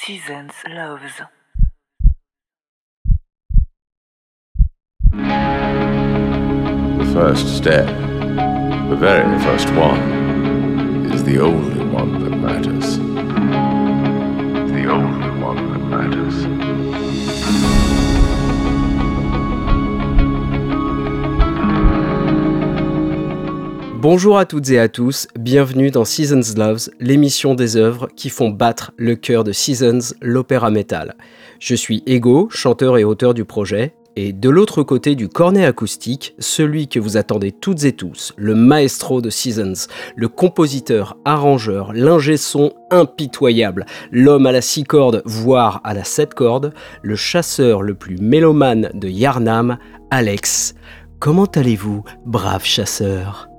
Seasons Loves. The first step, the very first one, is the only one that matters. The only one that matters. Bonjour à toutes et à tous, bienvenue dans Seasons Loves, l'émission des œuvres qui font battre le cœur de Seasons, l'opéra metal. Je suis Ego, chanteur et auteur du projet, et de l'autre côté du cornet acoustique, celui que vous attendez toutes et tous, le maestro de Seasons, le compositeur, arrangeur, l'ingé son impitoyable, l'homme à la six cordes, voire à la sept cordes, le chasseur le plus mélomane de Yarnam, Alex. Comment allez-vous, brave chasseur?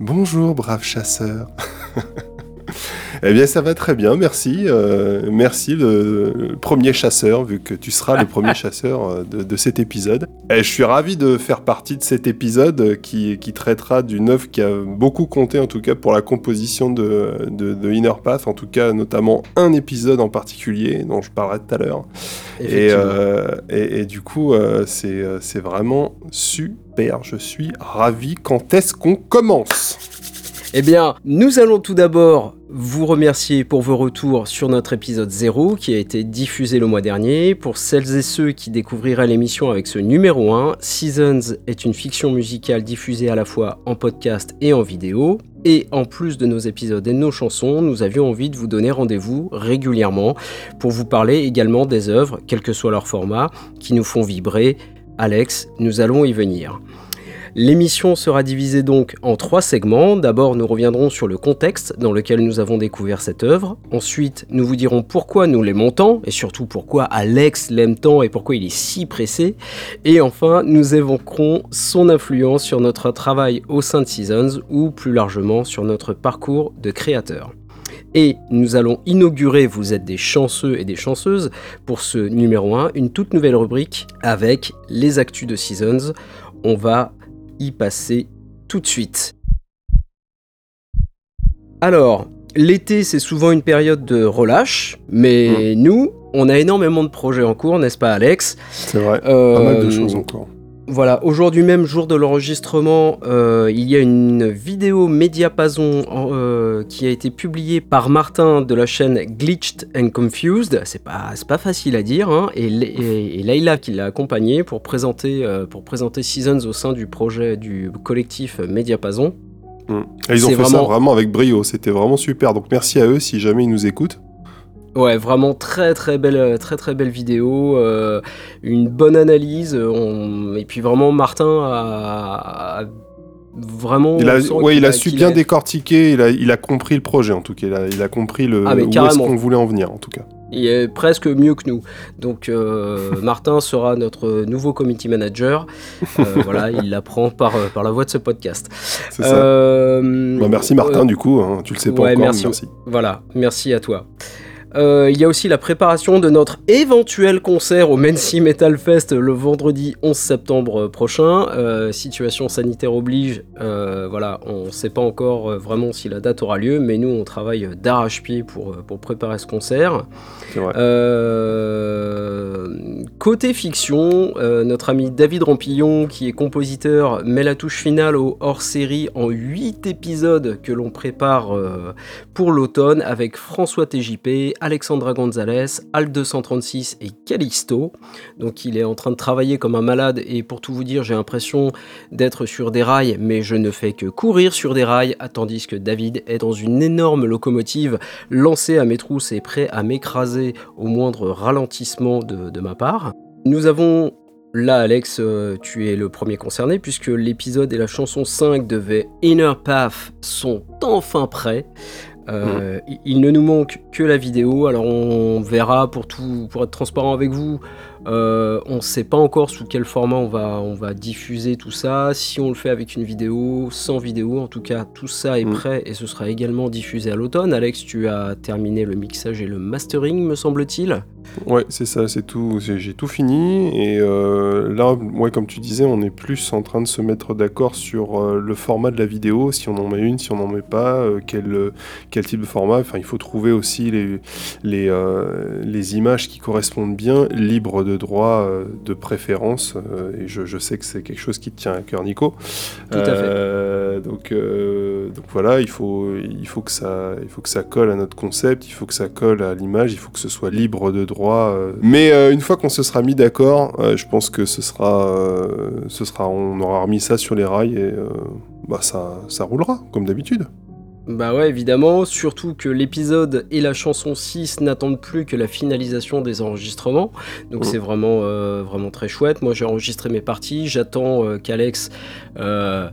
Bonjour, brave chasseur. eh bien, ça va très bien, merci. Euh, merci, le, le premier chasseur, vu que tu seras le premier chasseur euh, de, de cet épisode. Et je suis ravi de faire partie de cet épisode euh, qui, qui traitera d'une œuvre qui a beaucoup compté, en tout cas, pour la composition de, de, de Inner Path, en tout cas, notamment un épisode en particulier, dont je parlerai tout à l'heure. Et, Effectivement. euh, et, et du coup, c'est euh, c'est vraiment super. Je suis ravi. Quand est-ce qu'on commence? Eh bien, nous allons tout d'abord vous remercier pour vos retours sur notre épisode 0 qui a été diffusé le mois dernier. Pour celles et ceux qui découvriraient l'émission avec ce numéro 1, Seasons est une fiction musicale diffusée à la fois en podcast et en vidéo. Et en plus de nos épisodes et de nos chansons, nous avions envie de vous donner rendez-vous régulièrement pour vous parler également des œuvres, quel que soit leur format, qui nous font vibrer. Alex, nous allons y venir. L'émission sera divisée donc en trois segments. D'abord, nous reviendrons sur le contexte dans lequel nous avons découvert cette œuvre. Ensuite, nous vous dirons pourquoi nous l'aimons tant, et surtout pourquoi Alex l'aime tant et pourquoi il est si pressé. Et enfin, nous évoquerons son influence sur notre travail au sein de Seasons, ou plus largement sur notre parcours de créateur. Et nous allons inaugurer, vous êtes des chanceux et des chanceuses, pour ce numéro 1, une toute nouvelle rubrique avec les actus de Seasons. On va y passer tout de suite. Alors, l'été c'est souvent une période de relâche, mais nous, on a énormément de projets en cours, n'est-ce pas Alex? C'est vrai. Euh, Pas mal de choses encore. Voilà, aujourd'hui même, jour de l'enregistrement, euh, il y a une vidéo Mediapason euh, qui a été publiée par Martin de la chaîne Glitched and Confused. C'est pas, pas facile à dire, hein, et, et, et Layla qui l'a accompagné pour présenter, euh, pour présenter Seasons au sein du projet du collectif Mediapason. Mm. Et ils ont fait ça vraiment avec brio, c'était vraiment super. Donc merci à eux si jamais ils nous écoutent. Ouais, vraiment très très belle, très très belle vidéo, euh, une bonne analyse, euh, on- et puis vraiment Martin a, a vraiment. Il a, ouais, il a su qu'il bien décortiquer, il a, il a compris le projet en tout cas. Il a, il a compris le, Ah, où est-ce qu'on voulait en venir en tout cas. Il est presque mieux que nous. Donc euh, Martin sera notre nouveau committee manager. Euh, voilà, il l'apprend par, euh, par la voix de ce podcast. C'est ça. Euh, Bah, merci Martin euh, du coup, hein, tu le sais pas ouais, encore, merci. merci. Voilà, merci à toi. Euh, il y a aussi la préparation de notre éventuel concert au Mency Metal Fest le vendredi 11 septembre prochain. Euh, situation sanitaire oblige, euh, voilà, on ne sait pas encore vraiment si la date aura lieu, mais nous on travaille d'arrache-pied pour, pour préparer ce concert. Côté fiction, notre ami David Rampillon, qui est compositeur, met la touche finale au hors-série en 8 épisodes que l'on prépare pour l'automne avec François TJP, Alexandra Gonzalez, Al 236 et Calixto. Donc il est en train de travailler comme un malade et pour tout vous dire, j'ai l'impression d'être sur des rails, mais je ne fais que courir sur des rails, tandis que David est dans une énorme locomotive lancée à mes trousses et prêt à m'écraser au moindre ralentissement de, ma part. Nous avons Là, Alex, euh, tu es le premier concerné puisque l'épisode et la chanson 5 de The Inner Path sont enfin prêts. Euh, il- Il ne nous manque que la vidéo, alors on verra pour tout, pour être transparent avec vous. euh, on ne sait pas encore sous quel format on va, on va diffuser tout ça. Si on le fait avec une vidéo, sans vidéo, en tout cas, tout ça est Mm. prêt et ce sera également diffusé à l'automne. Alex, tu as terminé le mixage et le mastering, me semble-t-il. Ouais, c'est ça, c'est tout. J'ai tout fini et euh, là, ouais, comme tu disais, on est plus en train de se mettre d'accord sur euh, le format de la vidéo, si on en met une, si on n'en met pas, euh, quel, quel type de format. Enfin, il faut trouver aussi les, les, les images qui correspondent bien, libres de droit de préférence. et je, je sais que c'est quelque chose qui te tient à cœur, Nico. Tout à fait. Donc, donc voilà, il faut, il, faut que ça, il faut que ça colle à notre concept, il faut que ça colle à l'image, il faut que ce soit libre de droit. Euh. Mais euh, une fois qu'on se sera mis d'accord, euh, je pense que ce sera, euh, ce sera, on aura remis ça sur les rails et euh, bah ça, ça roulera comme d'habitude. Bah ouais, évidemment, surtout que l'épisode et la chanson 6 n'attendent plus que la finalisation des enregistrements. Donc Mhm. c'est vraiment, euh, vraiment très chouette. Moi j'ai enregistré mes parties, j'attends euh, qu'Alex euh,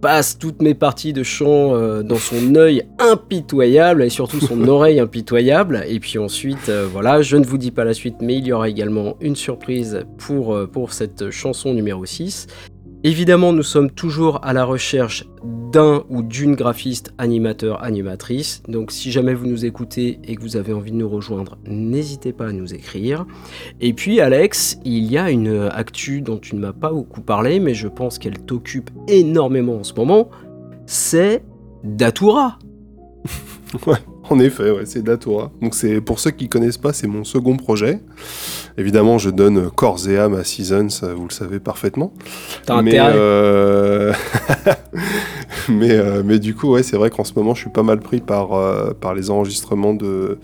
passe toutes mes parties de chant euh, dans son œil impitoyable et surtout son oreille impitoyable. Et puis ensuite, euh, voilà, je ne vous dis pas la suite, mais il y aura également une surprise pour, euh, pour cette chanson numéro 6. Évidemment, nous sommes toujours à la recherche d'un ou d'une graphiste, animateur, animatrice. Donc si jamais vous nous écoutez et que vous avez envie de nous rejoindre, n'hésitez pas à nous écrire. Et puis Alex, il y a une actu dont tu ne m'as pas beaucoup parlé, mais je pense qu'elle t'occupe énormément en ce moment. C'est Datura. En effet, ouais, c'est Datora. Donc c'est pour ceux qui connaissent pas, c'est mon second projet. Évidemment, je donne corps et âme à Seasons, euh, vous le savez parfaitement. T'as mais, euh, mais, euh, mais du coup, ouais, c'est vrai qu'en ce moment, je suis pas mal pris par, euh, par les enregistrements de,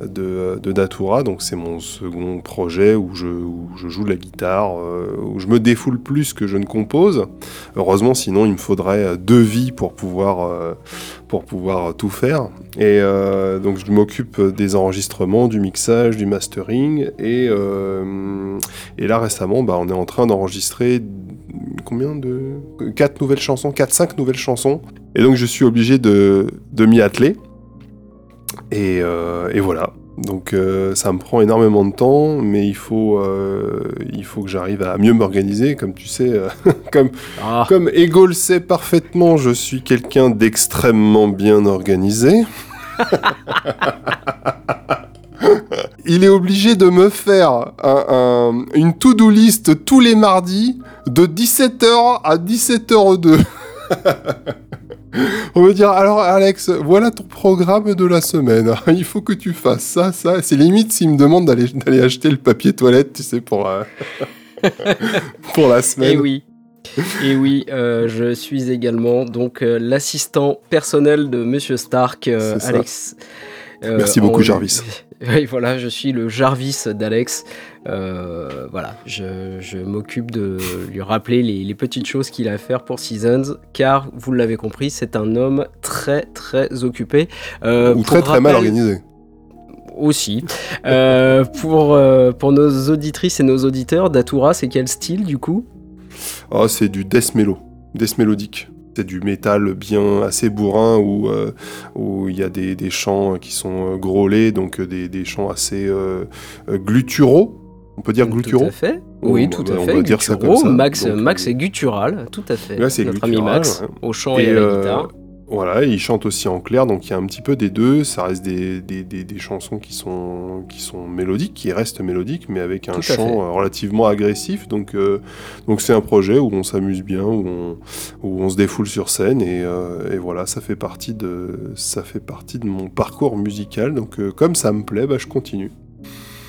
de, de Datura. Donc, c'est mon second projet où je, où je joue de la guitare, où je me défoule plus que je ne compose. Heureusement, sinon, il me faudrait deux vies pour pouvoir, pour pouvoir tout faire. Et euh, donc, je m'occupe des enregistrements, du mixage, du mastering. Et, euh, et là, récemment, bah, on est en train d'enregistrer combien de quatre nouvelles chansons, 4 5 nouvelles chansons. Et donc je suis obligé de, de m'y atteler. Et, euh, et voilà. Donc euh, ça me prend énormément de temps, mais il faut, euh, il faut que j'arrive à mieux m'organiser. Comme tu sais, euh, comme, Ah, comme Ego le sait parfaitement, je suis quelqu'un d'extrêmement bien organisé. Il est obligé de me faire un- un- une to-do list tous les mardis de 17h à 17h02. On me dire alors Alex, voilà ton programme de la semaine. Il faut que tu fasses ça, ça. C'est limite s'il me demande d'aller d'aller acheter le papier toilette, tu sais, pour, euh, pour la semaine. et oui. Et oui, euh, je suis également donc euh, l'assistant personnel de Monsieur Stark. Alex. Merci beaucoup, en- Jarvis. Oui, voilà, je suis le Jarvis d'Alex. Euh, voilà, je, je m'occupe de lui rappeler les, les petites choses qu'il a à faire pour Seasons, car vous l'avez compris, c'est un homme très très occupé. Euh, Ou très très mal organisé. Aussi. Euh, pour, euh, pour nos auditrices et nos auditeurs, Datura, c'est quel style du coup? Oh, c'est du death mellow, death mélodique. C'est du métal bien assez bourrin où euh, où il y a des, des chants qui sont grôlés, donc des, des chants assez gutturaux. On peut dire Tout gutturaux à fait. Oui, tout à on fait. va dire ça comme ça. Max, Donc, Max euh, est guttural, tout à fait. Là, c'est Notre ami Max, ouais. au chant et, à la euh, guitare. Voilà, il chante aussi en clair, donc il y a un petit peu des deux. Ça reste des, des, des- des chansons qui sont, qui sont mélodiques, qui restent mélodiques, mais avec un Tout fait. chant euh, relativement agressif. Donc euh, donc c'est un projet où on s'amuse bien, où on, où on se défoule sur scène, et, euh, et voilà, ça fait partie de ça fait partie de mon parcours musical. Donc euh, comme ça me plaît, bah, je continue.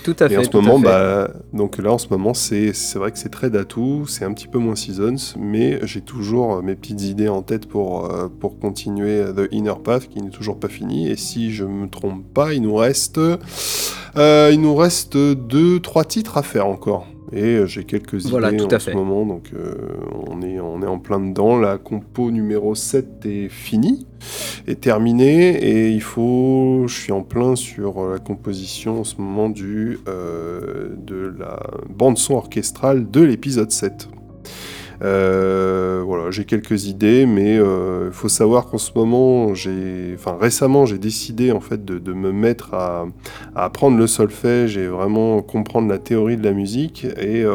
Tout à fait. Et en ce moment, bah, donc là, en ce moment, c'est vrai que c'est très datou, c'est un petit peu moins seasons, mais j'ai toujours euh, mes petites idées en tête pour, euh, pour continuer The Inner Path, qui n'est toujours pas fini. Et si je me trompe pas, il nous reste, euh, il nous reste deux, trois titres à faire encore. Et euh, j'ai quelques Voilà, idées tout en ce moment, donc euh, on, est, on est en plein dedans. La compo numéro 7 est finie, est terminée, et il faut. Je suis en plein sur la composition en ce moment du, euh, de la bande-son orchestrale de l'épisode 7. Euh, voilà, j'ai quelques idées, mais il faut savoir qu'en ce moment, j'ai, enfin récemment, j'ai décidé en fait de, me mettre à, apprendre le solfège et vraiment comprendre la théorie de la musique. Et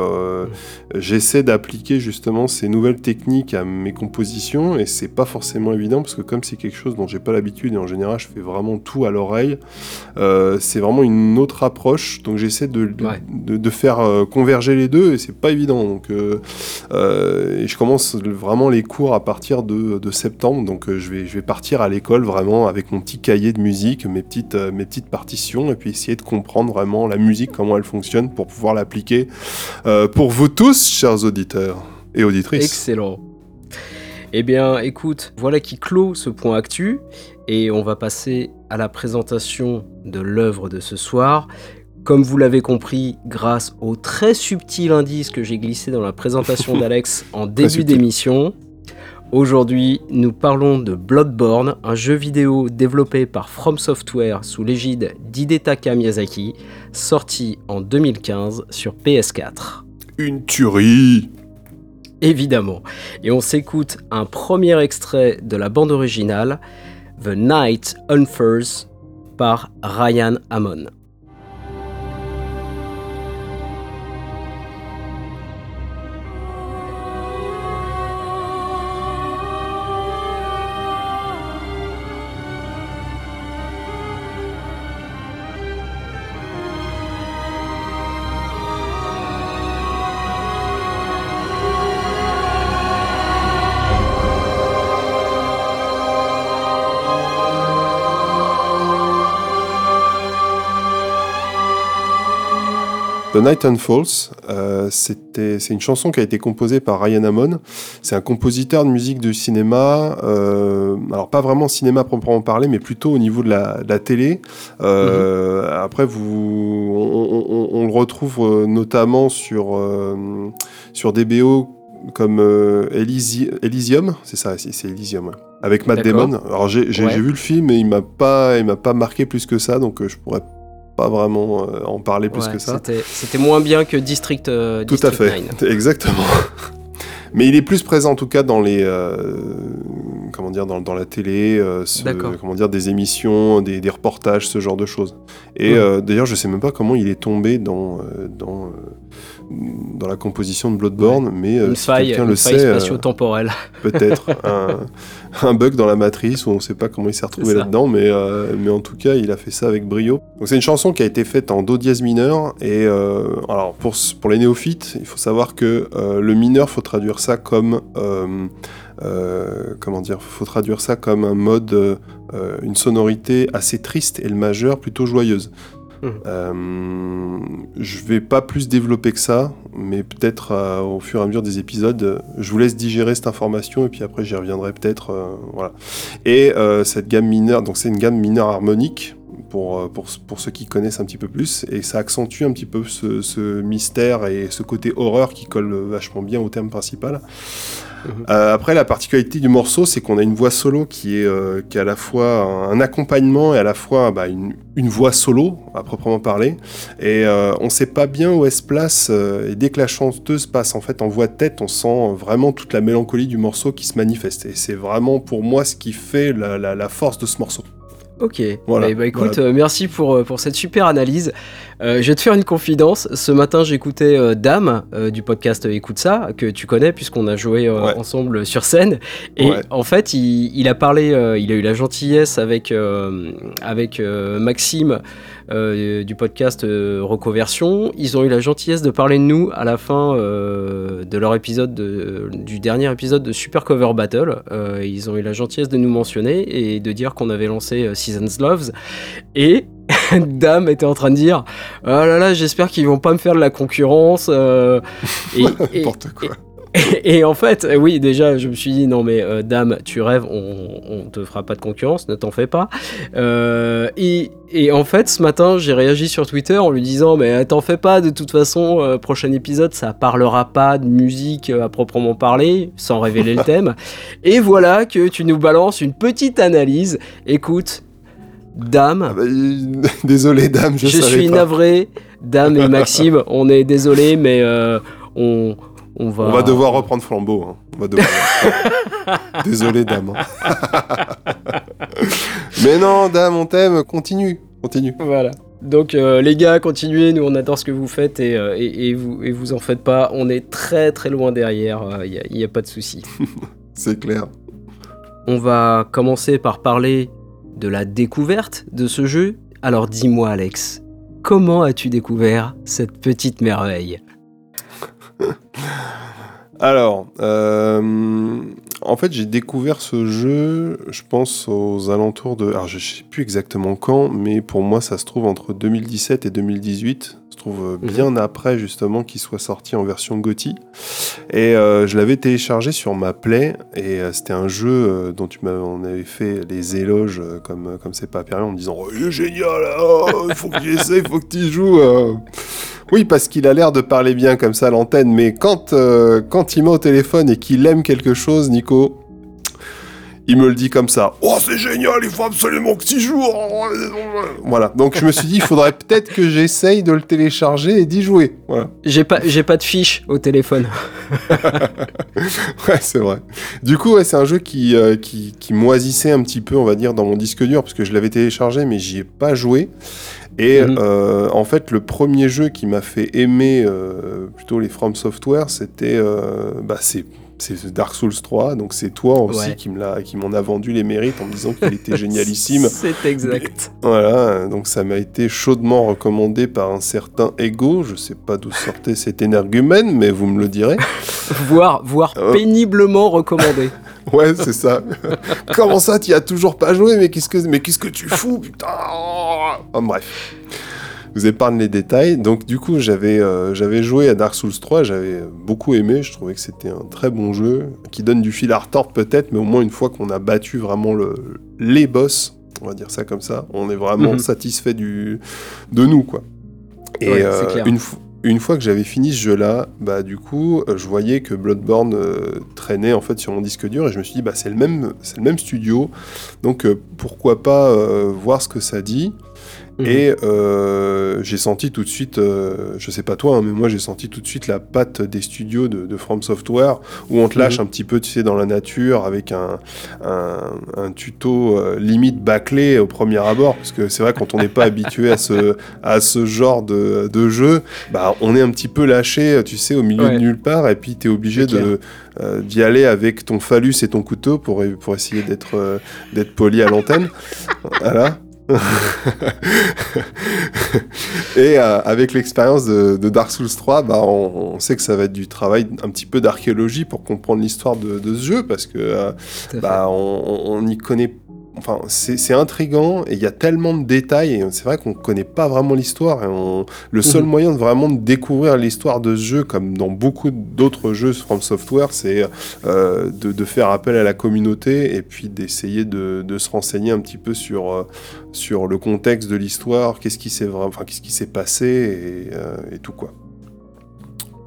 j'essaie d'appliquer justement ces nouvelles techniques à mes compositions. Et c'est pas forcément évident parce que comme c'est quelque chose dont j'ai pas l'habitude et en général je fais vraiment tout à l'oreille, c'est vraiment une autre approche. Donc j'essaie de, de, faire euh, converger les deux et c'est pas évident. Donc euh, euh, et je commence vraiment les cours à partir de, septembre. Donc je, vais, je vais partir à l'école vraiment avec mon petit cahier de musique, mes petites, mes petites partitions et puis essayer de comprendre vraiment la musique, comment elle fonctionne pour pouvoir l'appliquer pour vous tous, chers auditeurs et auditrices. Excellent. Eh bien, écoute, voilà qui clôt ce point actu et on va passer à la présentation de l'œuvre de ce soir. Comme vous l'avez compris, grâce au très subtil indice que j'ai glissé dans la présentation d'Alex en début d'émission, aujourd'hui nous parlons de Bloodborne, un jeu vidéo développé par From Software sous l'égide d'Hidetaka Miyazaki, sorti en 2015 sur PS4. Une tuerie Évidemment. Et on s'écoute un premier extrait de la bande originale, The Night Unfurs par Ryan Amon. The Night and Falls, euh, c'est une chanson qui a été composée par Ryan Amon. C'est un compositeur de musique de cinéma, euh, alors pas vraiment cinéma proprement parler, mais plutôt au niveau de la, télé. Euh, mhm. Après, vous, on, le retrouve notamment sur, sur des BO comme Elysium, c'est ça, c'est Elysium. Avec Matt Damon. Alors j'ai vu le film et il m'a pas, il m'a pas marqué plus que ça, donc je pourrais pas vraiment euh, en parler plus que ça. C'était moins bien que District, euh, Tout à fait, exactement. Mais il est plus présent en tout cas dans les euh, comment dire dans, dans la télé, comment dire des émissions, des, des, reportages, ce genre de choses. Et d'ailleurs, je sais même pas comment il est tombé dans dans dans la composition de Bloodborne, mais une si faille, quelqu'un le faille sait, spatio-temporelle. peut-être un, un, bug dans la matrice où on ne sait pas comment il s'est retrouvé là-dedans, mais mais en tout cas, il a fait ça avec brio. Donc c'est une chanson qui a été faite en do dièse mineur et euh, alors pour, pour les néophytes, il faut savoir que euh, le mineur faut traduire ça comme euh, comment dire, faut traduire ça comme un mode, une sonorité assez triste et le majeur plutôt joyeuse. Mmh. je vais pas plus développer que ça, mais peut-être au fur et à mesure des épisodes, je vous laisse digérer cette information et puis après j'y reviendrai peut-être. voilà. Et cette gamme mineure, donc c'est une gamme mineure harmonique pour, euh, pour, pour, ceux qui connaissent un petit peu plus, et ça accentue un petit peu ce, ce mystère et ce côté horreur qui colle vachement bien au thème principal. Euh, après, la particularité du morceau, c'est qu'on a une voix solo qui est, euh, qui est à la fois un accompagnement et à la fois bah, une, une, voix solo, à proprement parler. Et on ne sait pas bien où elle se place. et dès que la chanteuse passe en fait en voix de tête, on sent vraiment toute la mélancolie du morceau qui se manifeste. Et c'est vraiment pour moi ce qui fait la, la, la force de ce morceau. Ok, voilà, ben, écoute, euh, merci pour, euh, pour cette super analyse. Euh, je vais te faire une confidence. Ce matin, j'écoutais Dame du podcast Écoute ça, que tu connais puisqu'on a joué ensemble sur scène. Et en fait, il, il, a parlé, il a eu la gentillesse avec, avec Maxime euh, du podcast euh, Recoversion. Ils ont eu la gentillesse de parler de nous à la fin euh, de leur épisode, du dernier épisode de Super Cover Battle. ils ont eu la gentillesse de nous mentionner et de dire qu'on avait lancé Seasons Loves. Et Dame était en train de dire Oh là là, j'espère qu'ils vont pas me faire de la concurrence. et, N'importe quoi. Et, en fait, oui, déjà, je me suis dit, non, mais euh, dame, tu rêves, on, on te fera pas de concurrence, ne t'en fais pas. Euh, et, et, en fait, ce matin, j'ai réagi sur Twitter en lui disant, mais t'en fais pas, de toute façon, euh, prochain épisode, ça parlera pas de musique à proprement parler, sans révéler le thème. Et voilà que tu nous balances une petite analyse. Écoute, Dame. Ah bah, désolé, Dame, je, je suis navré. Dame et Maxime, on est désolé, mais on, On va... On va devoir reprendre flambeau. hein. On va devoir reprendre. Désolé, dame. hein. Mais non, dame, on t'aime. Continue. Continue. Voilà. Donc euh, les gars, continuez, nous on adore ce que vous faites et, euh, et, et vous, et vous en faites pas, on est très très loin derrière, il n'y a, pas de souci. C'est clair. On va commencer par parler de la découverte de ce jeu. Alors dis-moi Alex, comment as-tu découvert cette petite merveille? Alors, euh, en fait, j'ai découvert ce jeu, je pense, aux alentours de. Alors, je sais plus exactement quand, mais pour moi, ça se trouve entre 2017 et 2018. Ça se trouve bien après, justement, qu'il soit sorti en version GOTY. Et euh, je l'avais téléchargé sur ma Play, et euh, c'était un jeu euh, dont tu m'avais, on avait fait les éloges, euh, comme comme c'est pas permis, en me disant oh, il est génial, il faut que j'essaie, il faut que tu joues. Oui, parce qu'il a l'air de parler bien comme ça à l'antenne, mais quand, euh, quand il m'a au téléphone et qu'il aime quelque chose, Nico, il me le dit comme ça. Oh, c'est génial, il faut absolument que tu joues. Voilà, donc je me suis dit, il faudrait peut-être que j'essaye de le télécharger et d'y jouer. Voilà. J'ai pas, j'ai pas de fiche au téléphone. Ouais, c'est vrai. Du coup, ouais, c'est un jeu qui, euh, qui, qui moisissait un petit peu, on va dire, dans mon disque dur, parce que je l'avais téléchargé, mais j'y ai pas joué. Et Mhm. euh, en fait, le premier jeu qui m'a fait aimer euh, plutôt les From Software, c'était euh, bah, c'est Dark Souls 3. Donc c'est toi aussi Ouais. qui m'en a vendu les mérites en me disant qu'il était génialissime. C'est exact. Voilà, donc ça m'a été chaudement recommandé par un certain Ego. Je sais pas d'où sortait cet énergumène, mais vous me le direz. voire, voire péniblement recommandé. Ouais, c'est ça. Comment ça, tu as toujours pas joué? Mais qu'est-ce que, mais qu'est-ce que tu fous, putain? Oh, Bref. Je vous épargne les détails. Donc, du coup, j'avais, euh, j'avais joué à Dark Souls 3, j'avais beaucoup aimé. Je trouvais que c'était un très bon jeu qui donne du fil à retordre, peut-être, mais au moins une fois qu'on a battu vraiment le, les boss, on va dire ça comme ça, on est vraiment Mhm. satisfait du, de nous, quoi. Et Ouais, euh, clair. une, fo- une fois que j'avais fini ce jeu-là, bah du coup, euh, je voyais que Bloodborne euh, traînait en fait sur mon disque dur et je me suis dit bah c'est le même, studio, donc euh, pourquoi pas voir ce que ça dit. Mhm. Et euh, j'ai senti tout de suite, euh, je sais pas toi, hein, mais moi j'ai senti tout de suite la patte des studios de, de From Software où on te lâche Mhm. un petit peu, tu sais, dans la nature avec un, un, un tuto euh, limite bâclé au premier abord, parce que c'est vrai quand on n'est pas habitué à ce, à ce genre de, de jeu, bah on est un petit peu lâché, tu sais, au milieu Ouais. de nulle part, et puis tu es obligé de euh, d'y aller avec ton phallus et ton couteau pour, pour essayer d'être euh, d'être poli à l'antenne. voilà. Et euh, avec l'expérience de, de Dark Souls 3, bah, on, on sait que ça va être du travail un petit peu d'archéologie pour comprendre l'histoire de, de ce jeu, parce que euh, bah, on, on y connaît. Enfin, c'est intriguant et il y a tellement de détails et c'est vrai qu'on connaît pas vraiment l'histoire. On- le seul Mhm. moyen de vraiment de découvrir l'histoire de ce jeu, comme dans beaucoup d'autres jeux From Software, c'est euh, de, de faire appel à la communauté et puis d'essayer de, de se renseigner un petit peu sur, euh, sur le contexte de l'histoire, qu'est-ce qui s'est enfin, passé et, euh, et tout quoi.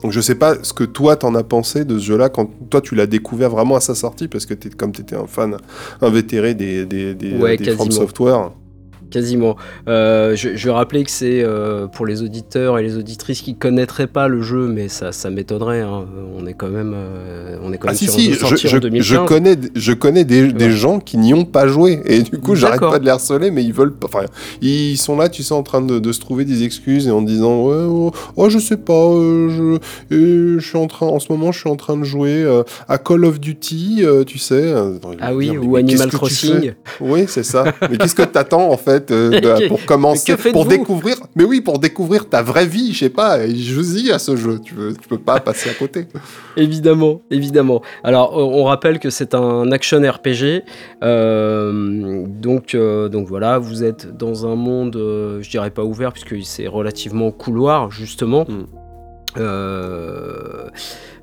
Donc je sais pas ce que toi t'en as pensé de ce jeu-là quand toi tu l'as découvert vraiment à sa sortie parce que es, comme t'étais un fan invétéré des, des, des, Ouais, des From. Software. Quasiment. Euh, je, je vais rappeler que c'est euh, pour les auditeurs et les auditrices qui connaîtraient pas le jeu, mais ça, ça m'étonnerait. hein. On est quand même, euh, on est quand Ah même si sur si, une je, je- en 2015. je connais, je connais des, gens qui n'y ont pas joué et du coup j'arrête pas de les harceler mais ils veulent pas. Enfin ils sont là tu sais en train de, de se trouver des excuses et en disant ouais oh, oh, je sais pas euh, je, je suis en train en ce moment je suis en train de jouer à Call of Duty tu sais. Ah oui, dire, ou mais Animal tu Crossing. Oui, c'est ça. Mais qu'est-ce que t'attends en fait? Euh, de- pour commencer, pour découvrir Mais oui, pour découvrir ta vraie vie, je sais pas. Joue-y à ce jeu. Tu, veux, tu peux pas passer à côté. Évidemment, évidemment. Alors, on on rappelle que c'est un action RPG. euh, donc, euh, donc voilà, vous êtes dans un monde, euh, je dirais pas ouvert, puisque c'est relativement couloir, justement. Mm. Euh,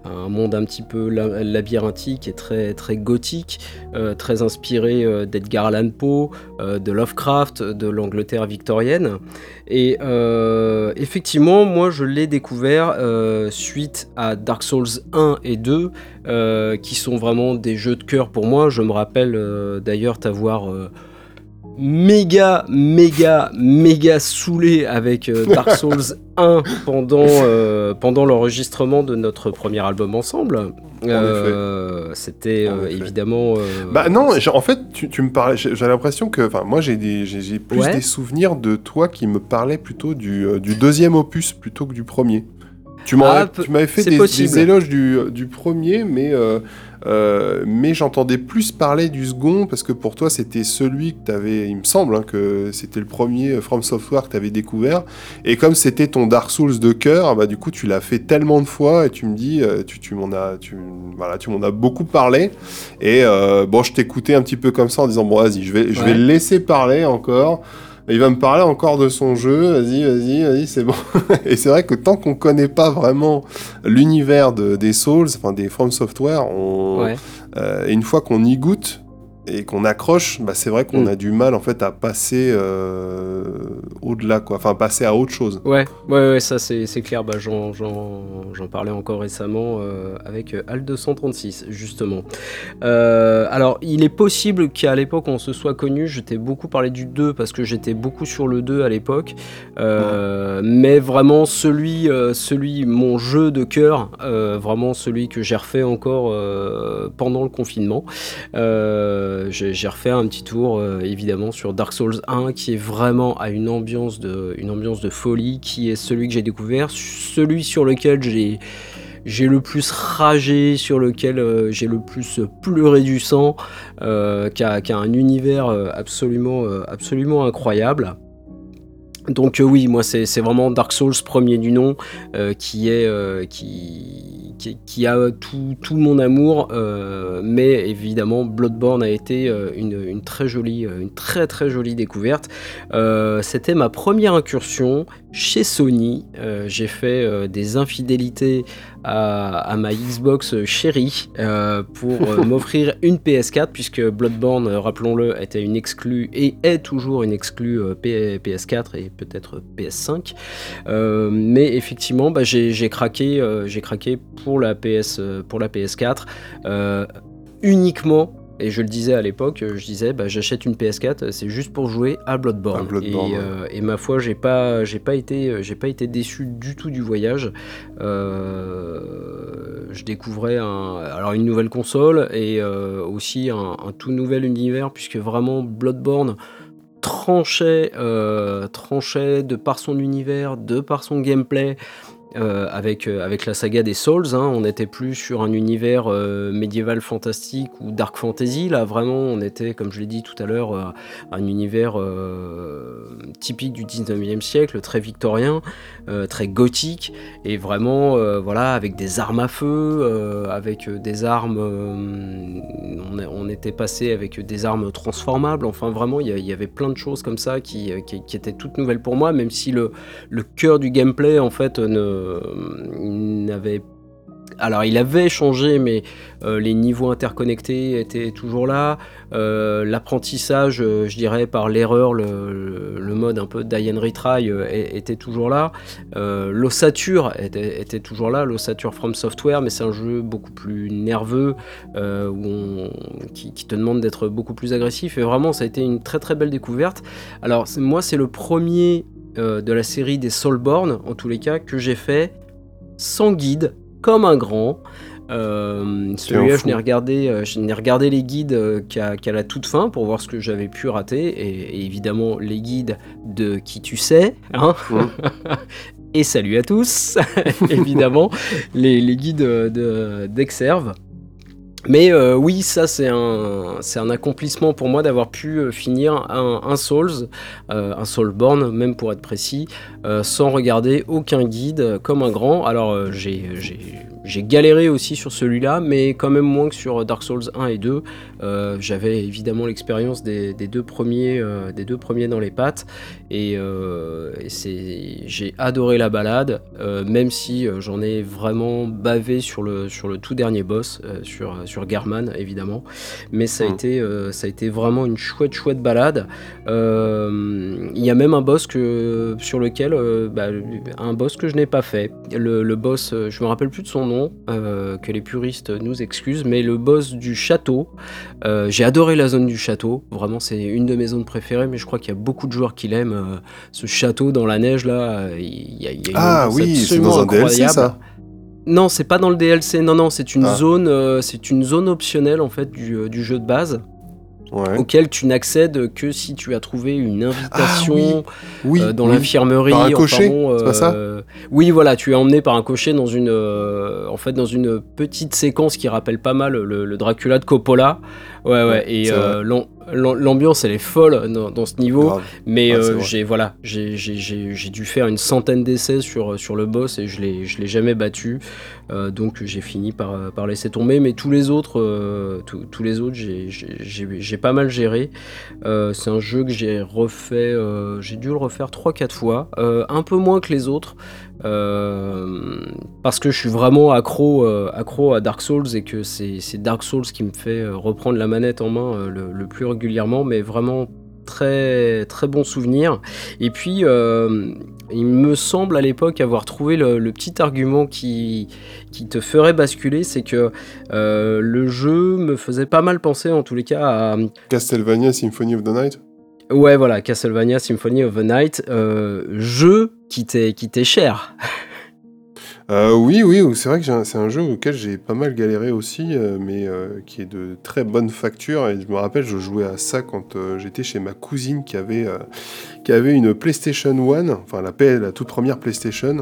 un monde un petit peu la- labyrinthique et très, très gothique, euh, très inspiré euh, d'Edgar Allan Poe, euh, de Lovecraft, de l'Angleterre victorienne. Et effectivement, moi je l'ai découvert suite à Dark Souls 1 et 2, euh, qui sont vraiment des jeux de cœur pour moi. Je me rappelle d'ailleurs t'avoir méga, méga, méga saoulé avec euh, Dark Souls 1 pendant, euh, pendant l'enregistrement de notre premier album ensemble. Euh, C'était En euh, évidemment. Bah non, en fait, tu, tu me parlais. J'ai l'impression que, enfin, moi, j'ai plus Ouais. des souvenirs de toi qui me parlaient plutôt du, du deuxième opus plutôt que du premier. Tu Ah, m'avais fait des, éloges du, du premier, mais euh, mais j'entendais plus parler du second parce que pour toi, c'était celui que tu avais, il me semble, hein, que c'était le premier euh, From Software que tu avais découvert. Et comme c'était ton Dark Souls de cœur, bah du coup, tu l'as fait tellement de fois et tu me dis, euh, tu, tu m'en as, tu, voilà, tu m'en as beaucoup parlé. Et euh, bon, je t'écoutais un petit peu comme ça en disant bon, vas-y, je vais, je vais le laisser parler encore. Il va me parler encore de son jeu. Vas-y, vas-y, vas-y, c'est bon. et c'est vrai que tant qu'on connaît pas vraiment l'univers de- des Souls, enfin des From Software, on, ouais. euh, et une fois qu'on y goûte et qu'on accroche, bah, c'est vrai qu'on Mm. a du mal en fait à passer euh, au-delà, quoi. Enfin, passer à autre chose. Ouais, ouais, ouais, ça c'est clair. Bah, J'en parlais encore récemment euh, avec euh, Al 236, justement. Euh, alors, il est possible qu'à l'époque on se soit connu. Je t'ai beaucoup parlé du 2 parce que j'étais beaucoup sur le 2 à l'époque. Mais vraiment, celui, celui, mon jeu de cœur, vraiment celui que j'ai refait encore pendant le confinement. Euh, j'ai j'ai refait un petit tour euh, évidemment sur Dark Souls 1 qui est vraiment à une ambiance de, une ambiance de folie, qui est celui que j'ai découvert, celui sur lequel j'ai le plus ragé, sur lequel euh, j'ai le plus pleuré du sang, euh, qui, a, a un univers euh, absolument, euh, absolument incroyable. Donc euh, oui, moi c'est vraiment Dark Souls premier du nom euh, qui est euh, qui, qui, a tout, mon amour, euh, mais évidemment Bloodborne a été euh, une, très jolie, euh, très très jolie découverte. C'était ma première incursion chez Sony. Euh, J'ai fait euh, des infidélités à, à ma Xbox chérie euh, pour euh, m'offrir une PS4 puisque Bloodborne, rappelons-le, était une exclue et est toujours une exclue euh, P- PS4 et peut-être PS5. Euh, mais effectivement, bah, j'ai craqué, j'ai craqué pour la PS, pour la PS4 euh, uniquement. Et je le disais à l'époque, je disais, bah, j'achète une PS4, euh, c'est juste pour jouer à Bloodborne. À Bloodborne, et, ouais. euh, et ma foi, j'ai pas, j'ai pas été, euh, j'ai pas été déçu du tout du voyage. Euh, je découvrais un, alors une nouvelle console et euh, aussi un, un tout nouvel univers puisque vraiment Bloodborne tranchait, tranchait de par son univers, de par son gameplay. Euh, avec, euh, avec la saga des Souls, hein. on n'était plus sur un univers euh, médiéval fantastique ou dark fantasy, là vraiment on était, comme je l'ai dit tout à l'heure, un univers typique du 19e siècle, très victorien, très gothique, et vraiment voilà avec des armes à feu, avec des armes, on, était passé avec des armes transformables, enfin vraiment il y, avait plein de choses comme ça qui, qui, qui étaient toutes nouvelles pour moi, même si le, le cœur du gameplay en fait ne n'avait alors il avait changé, mais euh, les niveaux interconnectés étaient toujours là. Euh, L'apprentissage, euh, je dirais par l'erreur, le, mode un peu die and retry euh, était toujours là. Euh, L'ossature était, toujours là, l'ossature From Software, mais c'est un jeu beaucoup plus nerveux euh, où qui, qui te demande d'être beaucoup plus agressif. Et vraiment, ça a été une très très belle découverte. Alors moi, c'est le premier euh, de la série des Soulborn, en tous les cas, que j'ai fait sans guide, comme un grand. Euh, Celui-là, je fou. n'ai regardé, euh, je n'ai regardé les guides euh, qu'à la toute fin pour voir ce que j'avais pu rater, et, et évidemment les guides de qui tu sais, hein. et salut à tous, évidemment les, les guides de d'Exerve. Mais euh, oui, ça c'est un, accomplissement pour moi d'avoir pu euh, finir un, Souls, euh, un Soulborn même pour être précis, sans regarder aucun guide comme un grand. Alors j'ai, j'ai, j'ai galéré aussi sur celui-là, mais quand même moins que sur Dark Souls 1 et 2. Euh, j'avais évidemment l'expérience des, des deux premiers, euh, des deux premiers dans les pattes, et, euh, et c'est, j'ai adoré la balade, même si j'en ai vraiment bavé sur le, sur le tout dernier boss, sur, sur Garman évidemment. Mais ça a, Mm. été, ça a été vraiment une chouette, chouette balade. Il y a même un boss que, sur lequel, bah, un boss que je n'ai pas fait. Le, le boss, je me rappelle plus de son nom, que les puristes nous excusent, mais le boss du château. Euh, J'ai adoré la zone du château, vraiment c'est une de mes zones préférées, mais je crois qu'il y a beaucoup de joueurs qui l'aiment. euh, ce château dans la neige là, euh, il y a, il y a une Ah oui, c'est dans un DLC incroyable. ça. Non, c'est pas dans le DLC, non, non, c'est une Ah. zone, euh, c'est une zone optionnelle en fait du, du jeu de base, Ouais. auquel tu n'accèdes que si tu as trouvé une invitation Oui, euh, dans oui. l'infirmerie. Par un enfin cocher, bon, c'est pas ça euh, Oui, voilà, tu es emmené par un cocher dans une, euh, en fait, dans une petite séquence qui rappelle pas mal le, le Dracula de Coppola. Ouais, ouais, et euh, l'ambiance elle est folle dans, dans ce niveau. Grave. Mais Ouais, euh, j'ai voilà, dû faire une centaine d'essais sur, sur le boss et je l'ai jamais battu. Euh, donc j'ai fini par, par laisser tomber. Mais tous les autres, euh, tous- les autres, j'ai- pas mal géré. Euh, c'est un jeu que j'ai refait, euh, j'ai dû le refaire 3-4 fois, euh, un peu moins que les autres. Euh, parce que je suis vraiment accro, euh, accro à Dark Souls et que c'est Dark Souls qui me fait euh, reprendre la manette en main le, plus régulièrement, mais vraiment très très bon souvenir. Et puis il me semble à l'époque avoir trouvé le, le petit argument qui, qui te ferait basculer, c'est que le jeu me faisait pas mal penser en tous les cas à, Castlevania Symphony of the Night. Ouais, voilà, Castlevania Symphony of the Night, euh, jeu qui t'est cher. Euh, oui, oui, c'est vrai que c'est un jeu auquel j'ai pas mal galéré aussi, euh, mais euh, qui est de très bonne facture. Et je me rappelle, je jouais à ça quand euh, j'étais chez ma cousine qui avait, qui avait une PlayStation 1, enfin la, P- la toute première PlayStation.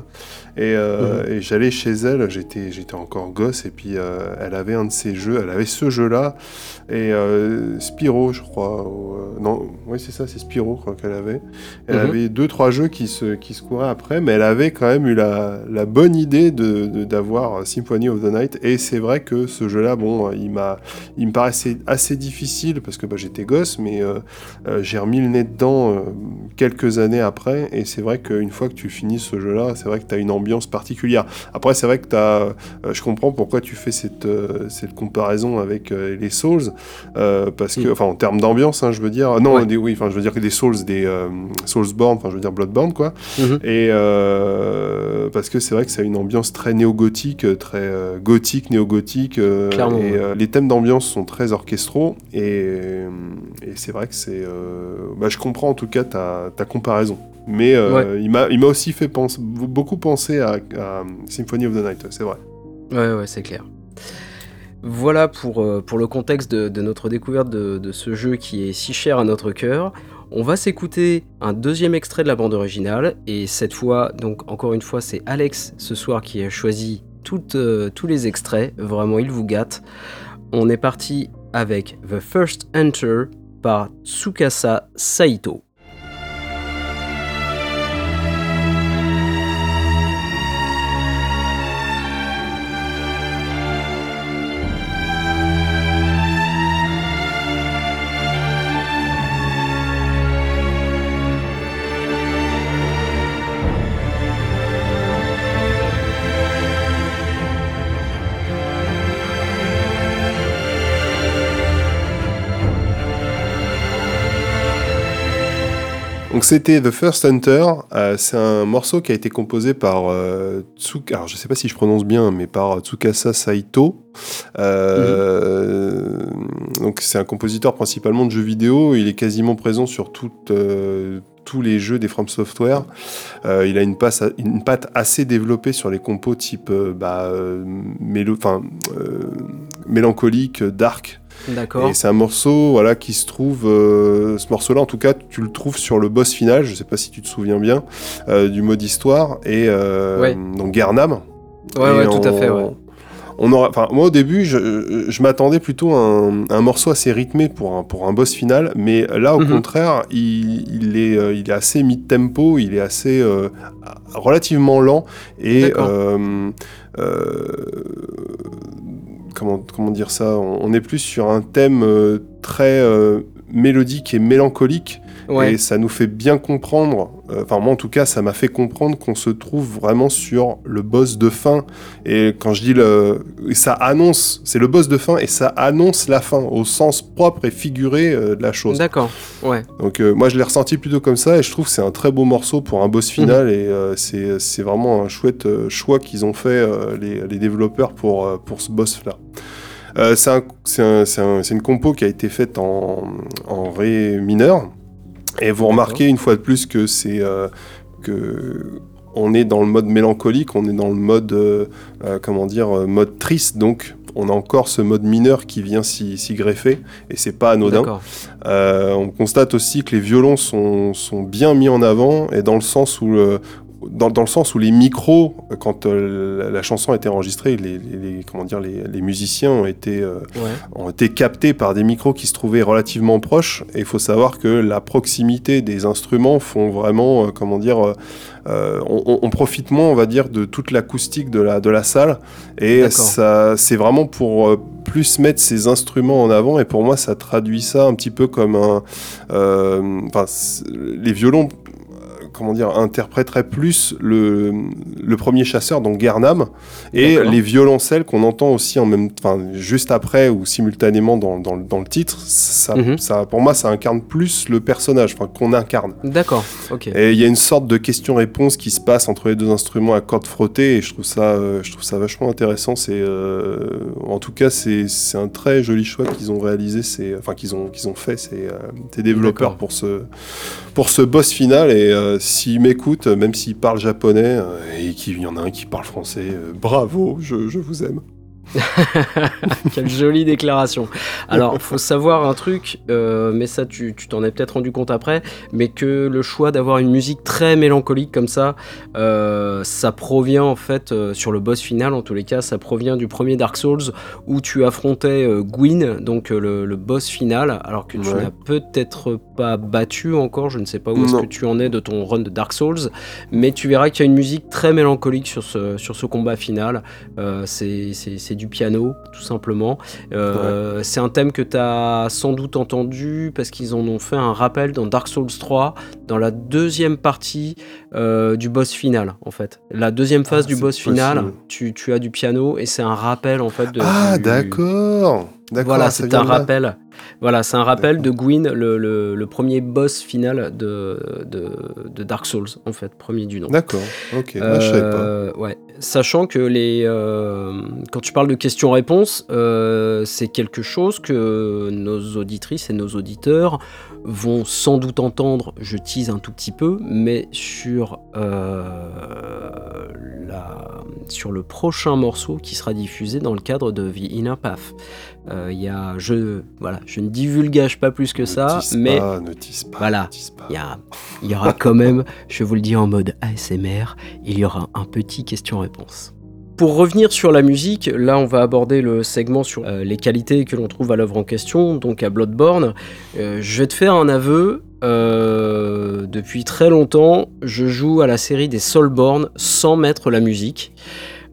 Et, euh, et j'allais chez elle, j'étais, j'étais encore gosse, et puis elle avait un de ces jeux, elle avait ce jeu-là, et Spyro, je crois. ou, non, oui, c'est ça, c'est Spyro, je crois qu'elle avait. Elle Mhm. avait deux, trois jeux qui se, qui se couraient après, mais elle avait quand même eu la, la bonne idée de, de- d'avoir Symphony of the Night. Et c'est vrai que ce jeu-là, bon, il, m'a, il me paraissait assez difficile parce que bah, j'étais gosse, mais euh, euh, j'ai remis le nez dedans euh, quelques années après. Et c'est vrai qu'une fois que tu finis ce jeu-là, c'est vrai que tu as une ambiance particulière. Après, c'est vrai que euh, je comprends pourquoi tu fais cette, euh, cette comparaison avec euh, les Souls, euh, parce que, Mm. enfin, en termes d'ambiance, hein, je veux dire, non, Ouais. des- oui, enfin, je veux dire que des Souls, des euh, Soulsborne, enfin, je veux dire Bloodborne, quoi. Mhm. Et euh, parce que c'est vrai que ça a une ambiance très néo-gothique, euh, très euh, gothique, néo-gothique. euh, Clairement, et ouais. les thèmes d'ambiance sont très orchestraux. Et, et c'est vrai que c'est. bah, je comprends en tout cas ta, ta comparaison. Mais euh, il m'a il m'a aussi fait penser, beaucoup penser à, à Symphony of the Night, c'est vrai. Ouais, ouais, c'est clair. Voilà pour, pour le contexte de, de notre découverte de, de ce jeu qui est si cher à notre cœur. On va s'écouter un deuxième extrait de la bande originale, et cette fois, donc encore une fois, c'est Alex ce soir qui a choisi euh, tous les extraits. Vraiment, il vous gâte. On est parti avec The First Enter par Tsukasa Saito. Donc c'était The First Hunter, euh, c'est un morceau qui a été composé par euh, Tsuka, alors je sais pas si je prononce bien, mais par Tsukasa Saito. Euh, Donc c'est un compositeur principalement de jeux vidéo, il est quasiment présent sur toute, euh, tous les jeux des From Software. Euh, il a une, passe, une patte assez développée sur les compos type euh, bah, euh, mélo- enfin, euh, mélancolique, dark. D'accord Et c'est un morceau voilà, qui se trouve, euh, ce morceau-là en tout cas, tu le trouves sur le boss final, je sais pas si tu te souviens bien, euh, du mode histoire, et euh, Ouais. donc Gernam. Ouais, Et ouais, tout à fait, ouais. On aura, moi au début, je, je m'attendais plutôt à un, un morceau assez rythmé pour un, pour un boss final, mais là au Mhm. contraire, il, il est, il est assez mid-tempo, il est assez euh, relativement lent et euh, euh, comment, dire ça on, on est plus sur un thème euh, très euh, mélodique et mélancolique. Ouais. Et ça nous fait bien comprendre, euh, enfin moi en tout cas ça m'a fait comprendre qu'on se trouve vraiment sur le boss de fin. Et quand je dis le... ça annonce, c'est le boss de fin et ça annonce la fin au sens propre et figuré euh, de la chose. D'accord. Ouais. Donc euh, moi je l'ai ressenti plutôt comme ça et je trouve que c'est un très beau morceau pour un boss final et euh, c'est c'est vraiment un chouette choix qu'ils ont fait les, les développeurs pour, pour ce boss là. Euh, c'est un- une compo qui a été faite en, en ré mineur. Et vous remarquez une fois de plus que c'est euh, que on est dans le mode mélancolique, on est dans le mode euh, comment dire mode triste. Donc on a encore ce mode mineur qui vient s'y greffer. Et c'est pas anodin. On constate aussi que les violons sont, sont bien mis en avant et dans le sens où le- dans, dans le sens où les micros, quand euh, la, chanson a été enregistrée, les, les- les- comment dire, les, les musiciens ont été, euh, Ouais. ont été captés par des micros qui se trouvaient relativement proches. Et il faut savoir que la proximité des instruments font vraiment, euh, comment dire, on, profite moins, on va dire, de toute l'acoustique de la, de la salle. Et ça, c'est vraiment pour plus mettre ces instruments en avant. Et pour moi, ça traduit ça un petit peu comme un, enfin, les violons. Comment dire, interpréteraient plus le, le premier chasseur, donc Gernam, et les violoncelles qu'on entend aussi en même, enfin, juste après ou simultanément dans, dans, le- dans le titre, ça, Mhm. ça, pour moi, ça incarne plus le personnage, enfin, qu'on incarne. D'accord. Ok. Et il y a une sorte de question-réponse qui se passe entre les deux instruments à cordes frottées, et je trouve ça, euh, je trouve ça vachement intéressant. C'est, euh, en tout cas, c'est, un très joli choix qu'ils ont réalisé, c'est, enfin qu'ils ont, qu'ils ont fait ces, euh, développeurs pour ce, pour ce boss final. Et euh, s'ils m'écoutent, même s'ils parlent japonais euh, et qu'il y en a un qui parle français, euh, bravo, je, je vous aime. Quelle jolie déclaration. Alors, faut savoir un truc, euh, mais ça, tu t'en es peut-être rendu compte après, mais que le choix d'avoir une musique très mélancolique comme ça, euh, ça provient en fait, euh, sur le boss final en tous les cas, ça provient du premier Dark Souls où tu affrontais Gwyn, donc le, le boss final, alors que tu Ouais. n'as peut-être pas battu encore, je ne sais pas où est-ce que tu en es de ton run de Dark Souls, mais tu verras qu'il y a une musique très mélancolique sur ce, sur ce combat final. Euh, c'est c'est- c'est du piano, tout simplement. Euh, C'est un thème que tu as sans doute entendu parce qu'ils en ont fait un rappel dans Dark Souls 3, dans la deuxième partie euh, du boss final, en fait. La deuxième phase Ah, du c'est boss final, tu, tu as du piano et c'est un rappel, en fait, de. ah, du- d'accord. Voilà, c'est un là. rappel. Voilà, c'est un rappel de Gwyn, le, le- le premier boss final de, de, de Dark Souls, en fait, premier du nom. D'accord. Ok. Ah, je savais pas. Euh, ouais. Sachant que les, euh, quand tu parles de questions-réponses, euh, c'est quelque chose que nos auditrices et nos auditeurs vont sans doute entendre, je un tout petit peu, mais sur, euh, la, sur le prochain morceau qui sera diffusé dans le cadre de The Inner Path. Euh, y a, je, voilà, je ne divulgage pas plus que Ne ça, mais pas, ne pas, voilà. y, il y aura quand même, je vous le dis en mode ASMR, il y aura un petit question-réponse. Pour revenir sur la musique, là on va aborder le segment sur euh, les qualités que l'on trouve à l'œuvre en question, donc à Bloodborne. Euh, je vais te faire un aveu. Euh, depuis très longtemps, je joue à la série des Soulborn sans mettre la musique.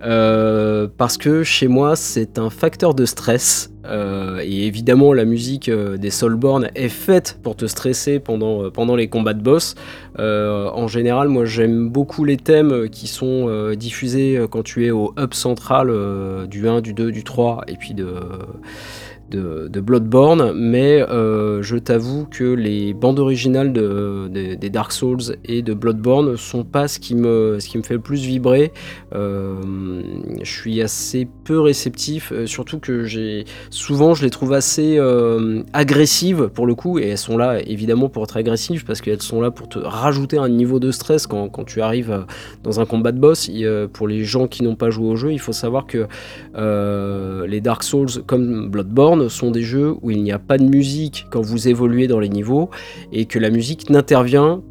Euh, parce que chez moi c'est un facteur de stress Euh, et évidemment la musique des Soulborn est faite pour te stresser pendant, pendant les combats de boss. En général moi j'aime beaucoup les thèmes qui sont diffusés quand tu es au hub central du 1, du 2, du 3 et puis de, de, Bloodborne, mais euh, je t'avoue que les bandes originales de, des- Dark Souls et de Bloodborne sont pas ce qui me, ce qui me fait le plus vibrer. Euh, je suis assez peu réceptif, euh, surtout que j'ai souvent je les trouve assez agressives pour le coup, et elles sont là évidemment pour être agressives parce qu'elles sont là pour te rajouter un niveau de stress quand, quand tu arrives dans un combat de boss. Pour les gens qui n'ont pas joué au jeu, il faut savoir que les Dark Souls comme Bloodborne sont des jeux où il n'y a pas de musique quand vous évoluez dans les niveaux et que la musique n'intervient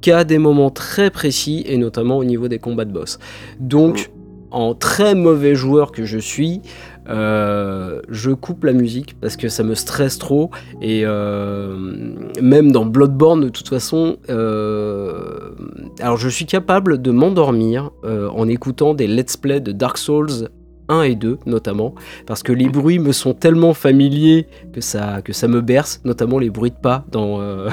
qu'à des moments très précis et notamment au niveau des combats de boss. Donc, en très mauvais joueur que je suis, euh, je coupe la musique parce que ça me stresse trop et euh, même dans Bloodborne de toute façon, euh, alors je suis capable de m'endormir en écoutant des let's play de Dark Souls 1 et 2 notamment, parce que les bruits me sont tellement familiers que ça, que ça me berce, notamment les bruits de pas dans, euh,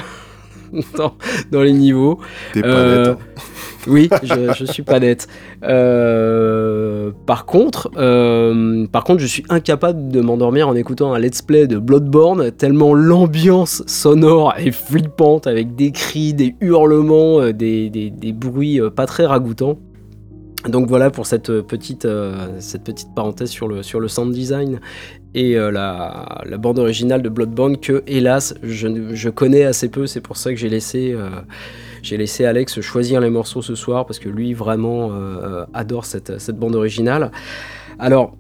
dans, dans, les niveaux. T'es pas euh, net, hein. Oui, je, je, suis pas net. Euh, par contre, par contre, je suis incapable de m'endormir en écoutant un let's play de Bloodborne, tellement l'ambiance sonore est flippante avec des cris, des hurlements, des, des, des bruits pas très ragoûtants. Donc voilà pour cette petite, euh, cette petite parenthèse sur le, sur le sound design et euh, la, bande originale de Bloodborne que hélas je, je connais assez peu, c'est pour ça que j'ai laissé, euh, laissé Alex choisir les morceaux ce soir parce que lui vraiment euh, adore cette, cette bande originale. Alors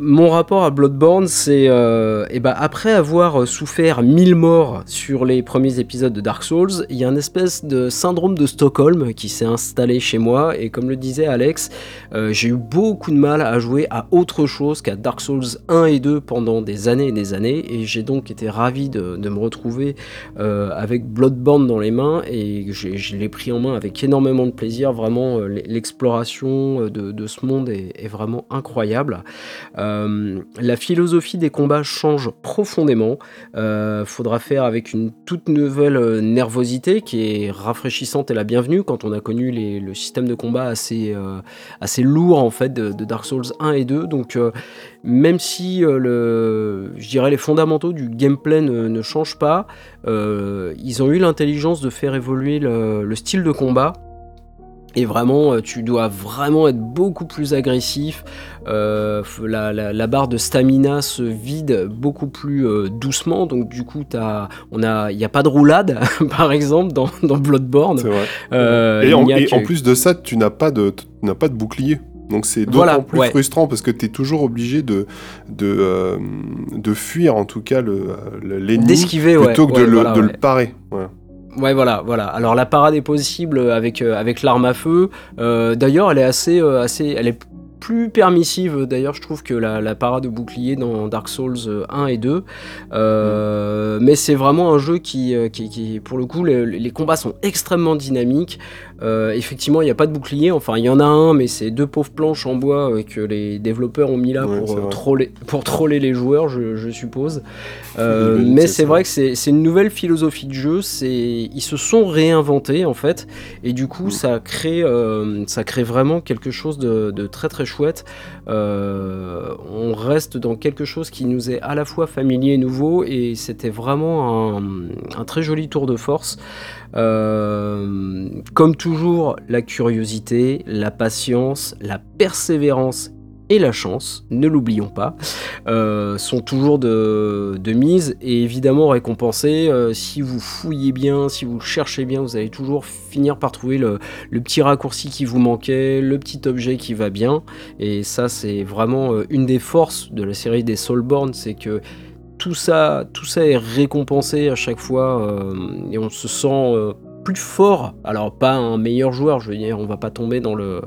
mon rapport à Bloodborne, c'est euh, et ben après avoir souffert mille morts sur les premiers épisodes de Dark Souls, il y a une espèce de syndrome de Stockholm qui s'est installé chez moi et comme le disait Alex, euh, j'ai eu beaucoup de mal à jouer à autre chose qu'à Dark Souls 1 et 2 pendant des années et des années et j'ai donc été ravi de, me retrouver euh, avec Bloodborne dans les mains et je l'ai pris en main avec énormément de plaisir. Vraiment, l'exploration de, ce monde est, vraiment incroyable. Euh, la philosophie des combats change profondément. Euh, faudra faire avec une toute nouvelle euh, nervosité qui est rafraîchissante et la bienvenue quand on a connu le système de combat assez, euh, lourd en fait de, Dark Souls 1 et 2. Donc euh, même si euh, je dirais les fondamentaux du gameplay ne, changent pas, ils ont eu l'intelligence de faire évoluer le style de combat et vraiment, euh, tu dois vraiment être beaucoup plus agressif. Euh, la, la, la, barre de stamina se vide beaucoup plus euh, doucement. Donc du coup, a, il n'y a pas de roulade, par exemple, dans, dans Bloodborne. Vrai. Euh, et, en, et que... en, plus de ça, tu n'as pas de, pas de bouclier. Donc c'est d'autant voilà, plus ouais. frustrant parce que tu es toujours obligé de, de, de fuir en tout cas l'ennemi D'esquiver, plutôt ouais, que de, le, voilà, de le parer. Ouais, voilà, voilà. Alors la parade est possible avec, euh, avec l'arme à feu. Euh, D'ailleurs, elle est assez, euh, assez, elle est plus permissive d'ailleurs je trouve que la, la, parade de bouclier dans Dark Souls 1 et 2 euh, mmh. mais c'est vraiment un jeu qui, qui, qui pour le coup les, les, combats sont extrêmement dynamiques euh, effectivement il n'y a pas de bouclier. Enfin il y en a un mais c'est deux pauvres planches en bois euh, que les développeurs ont mis là ouais, pour, euh, troller, pour troller les joueurs je, je suppose. Mais c'est vrai que c'est une nouvelle philosophie de jeu. Ils se sont réinventés en fait. Et du coup mmh. ça crée ça crée vraiment quelque chose de, de très très chouette. Euh, on reste dans quelque chose qui nous est à la fois familier et nouveau, et c'était vraiment un, très joli tour de force. Euh, comme toujours, la curiosité, la patience, la persévérance et la chance, ne l'oublions pas, euh, sont toujours de, mise et évidemment récompensés. Euh, si vous fouillez bien, si vous cherchez bien, vous allez toujours finir par trouver le, petit raccourci qui vous manquait, le petit objet qui va bien. Et ça, c'est vraiment euh, une des forces de la série des Soulborn, c'est que tout ça, tout ça est récompensé à chaque fois et on se sent plus fort. Alors pas un meilleur joueur, je veux dire, on va pas tomber dans le,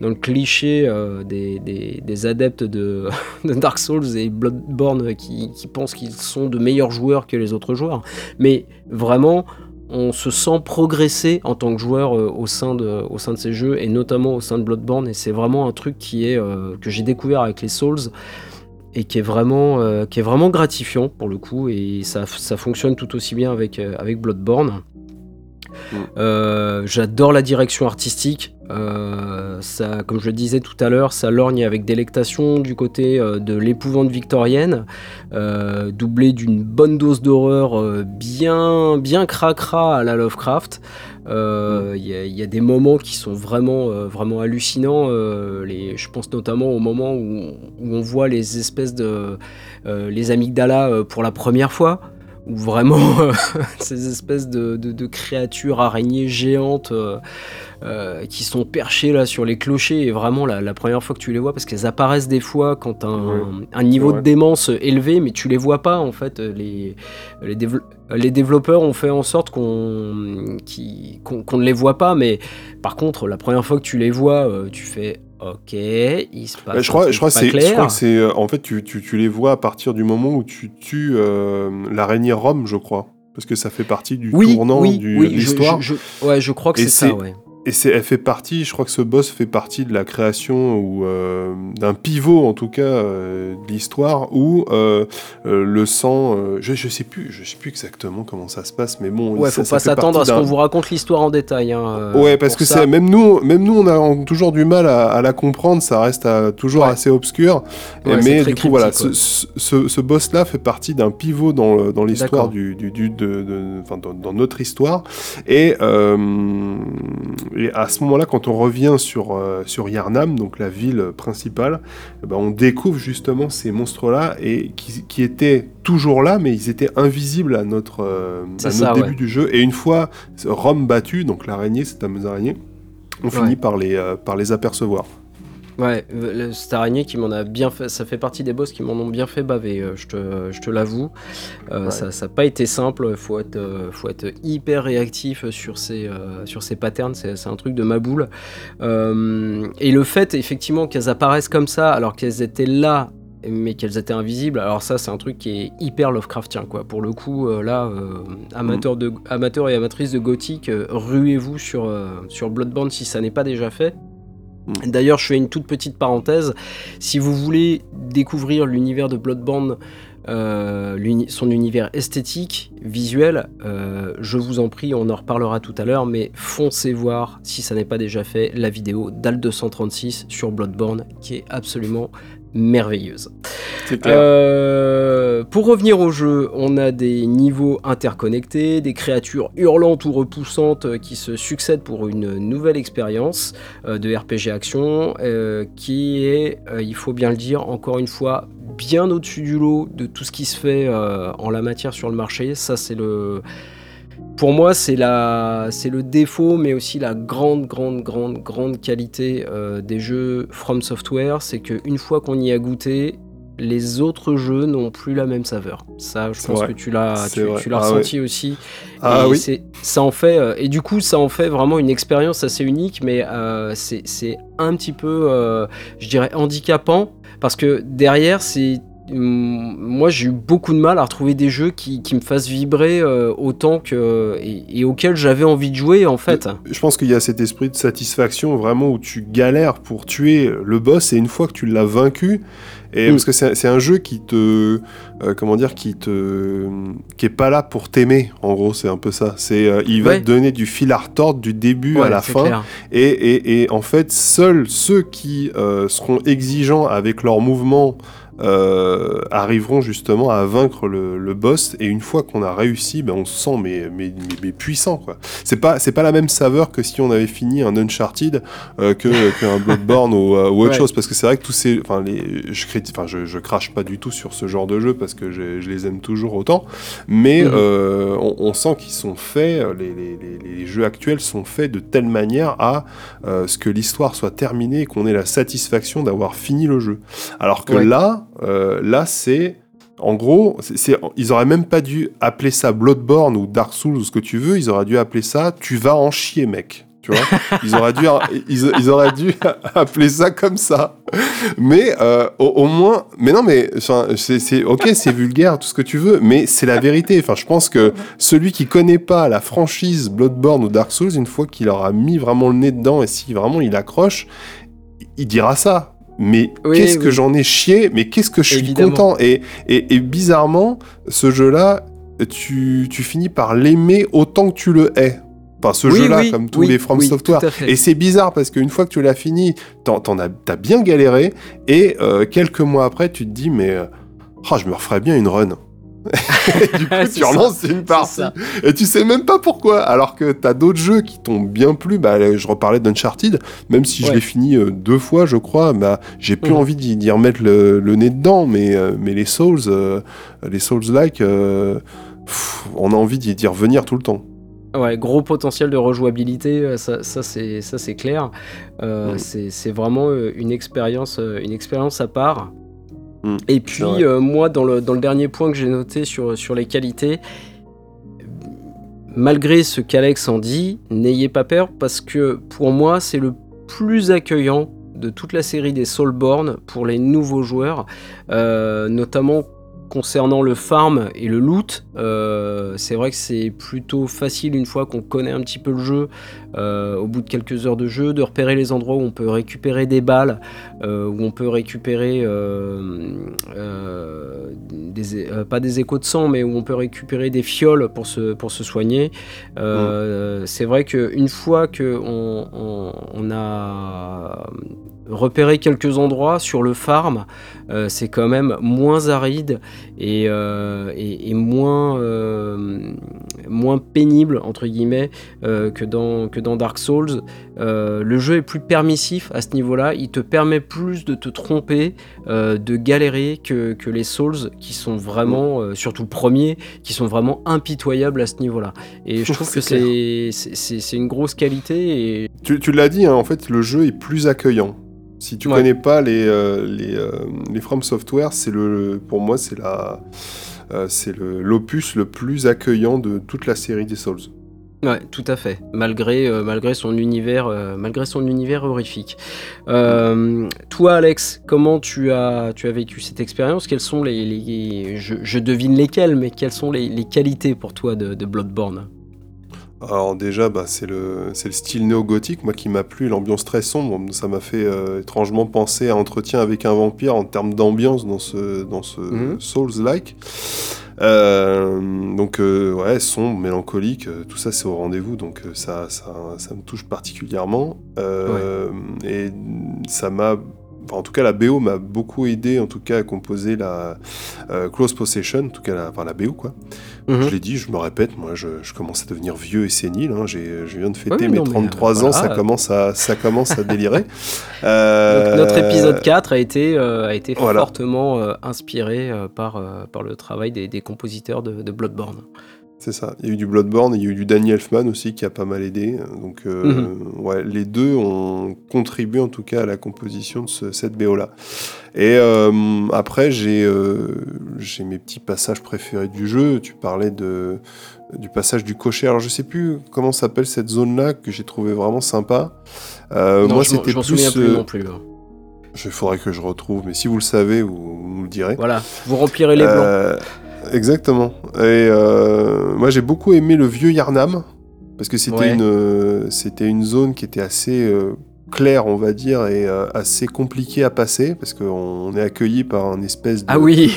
dans le cliché euh, des, des, adeptes de, Dark Souls et Bloodborne qui, qui pensent qu'ils sont de meilleurs joueurs que les autres joueurs. Mais vraiment, on se sent progresser en tant que joueur euh, au, sein de, au sein de ces jeux et notamment au sein de Bloodborne. Et c'est vraiment un truc qui est, euh, que j'ai découvert avec les Souls et qui est vraiment, qui est vraiment gratifiant pour le coup. Et ça, ça fonctionne tout aussi bien avec, avec Bloodborne. Mm. Euh, J'adore la direction artistique. Euh, comme je le disais tout à l'heure, ça lorgne avec délectation du côté euh, de l'épouvante victorienne, doublée d'une bonne dose d'horreur bien, bien cracra à la Lovecraft. Il y, a des moments qui sont vraiment, hallucinants. Je pense notamment au moment où, où, on voit les espèces de les amygdalas pour la première fois où vraiment euh, ces espèces de, de, de, créatures araignées géantes euh, euh, qui sont perchées là sur les clochers et vraiment la, la première fois que tu les vois parce qu'elles apparaissent des fois quand un, ouais. un niveau ouais. de démence élevé mais tu les vois pas en fait les, les, dév les développeurs ont fait en sorte qu'on qu qu ne les voit pas mais par contre la première fois que tu les vois tu fais Ok, il se passe. je crois, je crois, c'est, je crois que c'est. Euh, en fait, tu, tu, tu, les vois à partir du moment où tu tues euh, l'araignée Rome, je crois. Parce que ça fait partie du oui, tournant oui, du, oui, de l'histoire. Je, je, ouais, je crois que c'est ça, ouais. Et c'est, elle fait partie, je crois que ce boss fait partie de la création ou euh, d'un pivot en tout cas euh, de l'histoire où euh, euh, le sang, euh, je, je sais plus, je sais plus exactement comment ça se passe, mais bon, Ouais, ça- faut ça pas s'attendre à ce qu'on vous raconte l'histoire en détail. hein, euh, Ouais, parce que ça. c'est même nous, même nous, on a toujours du mal à, à la comprendre. Ça reste euh, toujours Ouais. assez obscur. Ouais, mais du coup, voilà, ce, ce- ce boss-là fait partie d'un pivot dans, dans l'histoire D'accord. du, du, du- de, de- enfin, dans, dans notre histoire. Et, euh, et à ce moment-là, quand on revient sur euh, sur Yarnam, donc la ville principale, eh ben, on découvre justement ces monstres-là et qui, qui étaient toujours là, mais ils étaient invisibles à notre, euh, C'est à ça, notre début ouais. du jeu. Et une fois Rome battu, donc l'araignée, cette fameuse araignée, on finit par les, euh, par les apercevoir. Ouais, le- cette araignée qui m'en a bien fait, ça fait partie des boss qui m'en ont bien fait baver, euh, je te, je te l'avoue. Euh, Ouais. Ça n'a pas été simple, faut être, euh, faut être hyper réactif sur ces, euh, sur ces patterns, c'est un truc de ma boule. Euh, et le fait effectivement qu'elles apparaissent comme ça alors qu'elles étaient là mais qu'elles étaient invisibles, alors ça c'est un truc qui est hyper Lovecraftien quoi. Pour le coup, euh, là, euh, amateurs, de, amateurs et amatrices de gothique, euh, ruez-vous sur, sur Bloodborne si ça n'est pas déjà fait. D'ailleurs, je fais une toute petite parenthèse. Si vous voulez découvrir l'univers de Bloodborne, euh, son univers esthétique, visuel, euh, je vous en prie, on en reparlera tout à l'heure, mais foncez voir, si ça n'est pas déjà fait, la vidéo d'Al236 sur Bloodborne, qui est absolument merveilleuse. Clair. Euh, pour revenir au jeu, on a des niveaux interconnectés, des créatures hurlantes ou repoussantes euh, qui se succèdent pour une nouvelle expérience euh, de RPG action euh, qui est, il faut bien le dire, encore une fois, bien au-dessus du lot de tout ce qui se fait euh, en la matière sur le marché. Ça, c'est le. Pour moi, c'est la, c'est le défaut, mais aussi la grande, grande, grande, grande qualité euh, des jeux From Software, c'est qu'une fois qu'on y a goûté, les autres jeux n'ont plus la même saveur. Ça, je pense vrai. que tu l'as, tu, l'as Ah ressenti aussi. Ah Et oui. ça en fait, euh, et du coup, ça en fait vraiment une expérience assez unique, mais euh, c'est c'est un petit peu, euh, je dirais, handicapant, parce que derrière, c'est. Hum, Moi, j'ai eu beaucoup de mal à retrouver des jeux qui, qui me fassent vibrer euh, autant que. et, et auxquels j'avais envie de jouer, en fait. Je pense qu'il y a cet esprit de satisfaction vraiment où tu galères pour tuer le boss et une fois que tu l'as vaincu, et Mm. parce que c'est un jeu qui te, euh, comment dire, qui te, qui est pas là pour t'aimer. En gros, c'est un peu ça. C'est, euh, il va Ouais. te donner du fil à retordre du début à la fin. Et, et- et en fait, seuls ceux qui seront exigeants avec leurs mouvements euh, arriveront justement à vaincre le, le boss. Et une fois qu'on a réussi, ben, on se sent mais, mais, mais, mais puissant. quoi. C'est pas, c'est pas la même saveur que si on avait fini un Uncharted euh, que qu'un Bloodborne ou, euh, ou autre Ouais. chose. Parce que c'est vrai que tous ces, enfin les, je, enfin je, je crache pas du tout sur ce genre de jeu parce que je, je les aime toujours autant. Mais Mhm. euh, on, on sent qu'ils sont faits, les, les- les- les jeux actuels sont faits de telle manière à euh, ce que l'histoire soit terminée et qu'on ait la satisfaction d'avoir fini le jeu. Alors que Ouais. là, euh, là c'est en gros, ils auraient même pas dû appeler ça Bloodborne ou Dark Souls ou ce que tu veux, ils auraient dû appeler ça Tu vas en chier, mec. Tu vois ils, auraient dû, ils, auraient dû appeler ça comme ça. Mais euh, au, moins, mais non, mais c'est- ok, c'est vulgaire, tout ce que tu veux, mais c'est la vérité. Enfin, je pense que celui qui connaît pas la franchise Bloodborne ou Dark Souls, une fois qu'il aura mis vraiment le nez dedans et si vraiment il accroche, il dira ça. Mais Oui, qu'est-ce que j'en ai chié, mais qu'est-ce que je suis Évidemment. content. Et, et, et bizarrement, ce jeu-là, tu, tu finis par l'aimer autant que tu le hais. Enfin, ce Oui, jeu-là, comme tous les From Software. Et c'est bizarre parce qu'une fois que tu l'as fini, t'en, t'en as, t'as bien galéré. Et euh, quelques mois après, tu te dis, mais euh, ah, je me referais bien une run. Et du coup, C'est tu ça, relances une partie. Et tu sais même pas pourquoi. Alors que t'as d'autres jeux qui t'ont bien plu. Bah, je reparlais d'Uncharted. Même si je l'ai fini euh, deux fois, je crois, bah, j'ai plus envie d'y, remettre le, le nez dedans. Mais, euh, mais les Souls, euh, les Souls-like, on a envie d'y, revenir tout le temps. Ouais, gros potentiel de rejouabilité, ça, ça c'est ça c'est clair. Euh, c'est- vraiment une expérience, une expérience à part. Mm, Et puis euh, moi, dans le, dans le dernier point que j'ai noté sur, sur les qualités, malgré ce qu'Alex en dit, n'ayez pas peur parce que pour moi, c'est le plus accueillant de toute la série des Soulborn pour les nouveaux joueurs, euh, notamment concernant le farm et le loot, c'est vrai que c'est plutôt facile une fois qu'on connaît un petit peu le jeu, au bout de quelques heures de jeu, de repérer les endroits où on peut récupérer des balles, où on peut récupérer des, pas des échos de sang, mais où on peut récupérer des fioles pour se, pour se soigner. Mm. C'est vrai qu'une fois qu'on on a repérer quelques endroits sur le farm, euh, c'est quand même moins aride et, euh, moins, euh, moins pénible entre guillemets que, dans, que dans Dark Souls. le jeu est plus permissif à ce niveau-là, il te permet plus de te tromper, de galérer que, que, les Souls qui sont vraiment, surtout le premier, qui sont vraiment impitoyables à ce niveau-là. Et je trouve que c'est une grosse qualité. Et... Tu, tu l'as dit, hein, en fait, le jeu est plus accueillant. Si tu connais pas les, euh, les, euh, les, From Software, c'est le, pour moi, c'est la, euh, c'est l'opus le, plus accueillant de toute la série des Souls. Ouais, tout à fait. Malgré, malgré son univers, malgré son univers horrifique. toi, Alex, comment tu as, tu as vécu cette expérience? Quelles sont les, les je, devine lesquelles, mais quelles sont les, les qualités pour toi de, de Bloodborne? Alors déjà, bah, c'est le, le, style néo-gothique, moi qui m'a plu, l'ambiance très sombre, ça m'a fait euh, étrangement penser à Entretien avec un vampire en termes d'ambiance dans ce, dans ce mhm. Souls-like. Euh, donc euh, ouais, sombre, mélancolique, tout ça c'est au rendez-vous, donc ça, ça, ça, me touche particulièrement. Et ça m'a en tout cas, la BO m'a beaucoup aidé, en tout cas, à composer la Close Possession, en tout cas, la, enfin, la BO, quoi. Mhm. Je l'ai dit, je me répète, moi je, commence à devenir vieux et sénile. Hein. je viens de fêter mes 33 ans, ça commence à, ça commence à délirer. Euh, notre épisode 4 a été, euh, a été fortement euh, inspiré par, par le travail des, des compositeurs de, de Bloodborne. C'est ça. Il y a eu du Bloodborne, il y a eu du Danny Elfman aussi qui a pas mal aidé. Donc, euh, mhm. ouais, les deux ont contribué en tout cas à la composition de cette BO là. Et euh, après, euh, j'ai mes petits passages préférés du jeu. Tu parlais de, du passage du cocher. Alors, je sais plus comment s'appelle cette zone là que j'ai trouvé vraiment sympa. moi, c'était plus. plus non plus. Hein. Il faudrait que je retrouve, mais si vous le savez, vous, vous me le direz. Voilà, vous remplirez les blancs. Exactement. Et euh, moi, j'ai beaucoup aimé le vieux Yarnam parce que c'était une, euh, c'était une zone qui était assez euh, claire, on va dire, et assez compliquée à passer parce qu'on est accueilli par un espèce de. Ah oui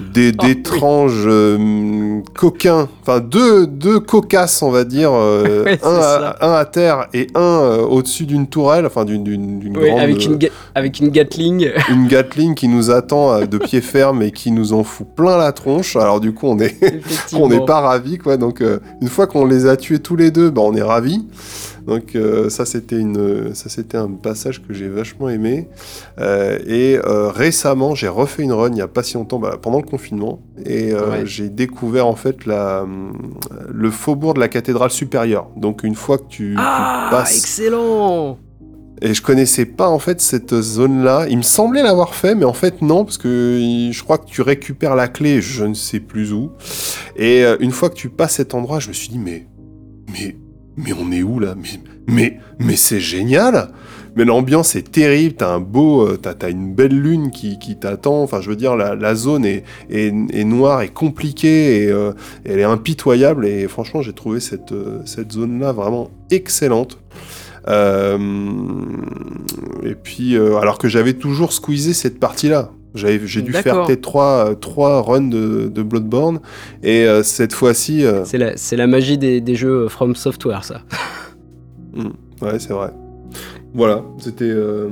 d'étranges euh, coquins, enfin deux, deux cocasses, on va dire, euh, un, à, terre et un euh, au-dessus d'une tourelle, enfin d'une grande... Avec une, avec une Gatling. une Gatling qui nous attend de pied ferme et qui nous en fout plein la tronche. Alors du coup, on est on n'est pas ravis, quoi. Donc une fois qu'on les a tués tous les deux, bah, on est ravis. Donc euh, ça c'était une ça c'était un passage que j'ai vachement aimé. Euh, et euh, récemment j'ai refait une run il n'y a pas si longtemps bah, pendant le confinement et j'ai découvert en fait la le faubourg de la cathédrale supérieure. Donc une fois que tu, ah, passes excellent et je connaissais pas en fait cette zone-là. Il me semblait l'avoir fait, mais en fait non, parce que je crois que tu récupères la clé, je ne sais plus où. Et une fois que tu passes cet endroit, je me suis dit mais mais mais on est où là? Mais, mais, mais c'est génial mais l'ambiance est terrible, t'as un beau, euh, t'as, une belle lune qui, qui, t'attend. Enfin, je veux dire, la, zone est, est, est, noire et compliquée et euh, elle est impitoyable. Et franchement, j'ai trouvé cette, euh, zone-là vraiment excellente. Et puis, alors que j'avais toujours squeezé cette partie-là. J'ai dû faire peut-être trois, trois runs de, de Bloodborne. Et euh, cette fois-ci. Euh, c'est la, la, magie des, des, jeux From Software, ça. Hmm. ouais, c'est vrai. Voilà, c'était. Euh,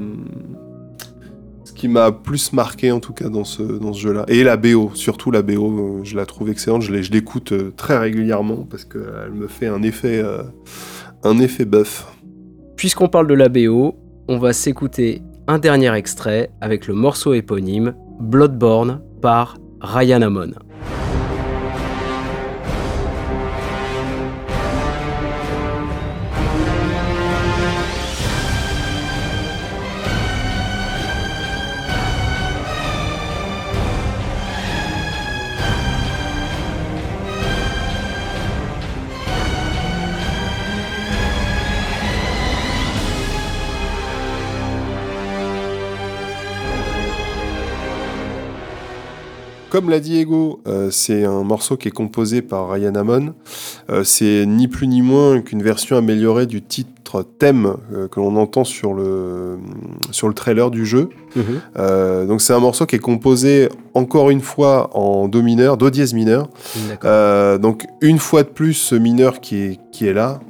ce qui m'a plus marqué, en tout cas, dans ce, dans ce jeu-là. Et la BO, surtout la BO, je la trouve excellente. Je l'écoute très régulièrement parce qu'elle me fait un effet, un effet buff. Puisqu'on parle de la BO, on va s'écouter un dernier extrait avec le morceau éponyme Bloodborne par Ryan Amon. Comme l'a dit Ego, euh, c'est un morceau qui est composé par Ryan Amon. Euh, c'est ni plus ni moins qu'une version améliorée du titre thème euh, que l'on entend sur le, sur le trailer du jeu. Mhm. Donc c'est un morceau qui est composé encore une fois en do mineur, do dièse mineur. Donc une fois de plus ce mineur qui est, qui est là.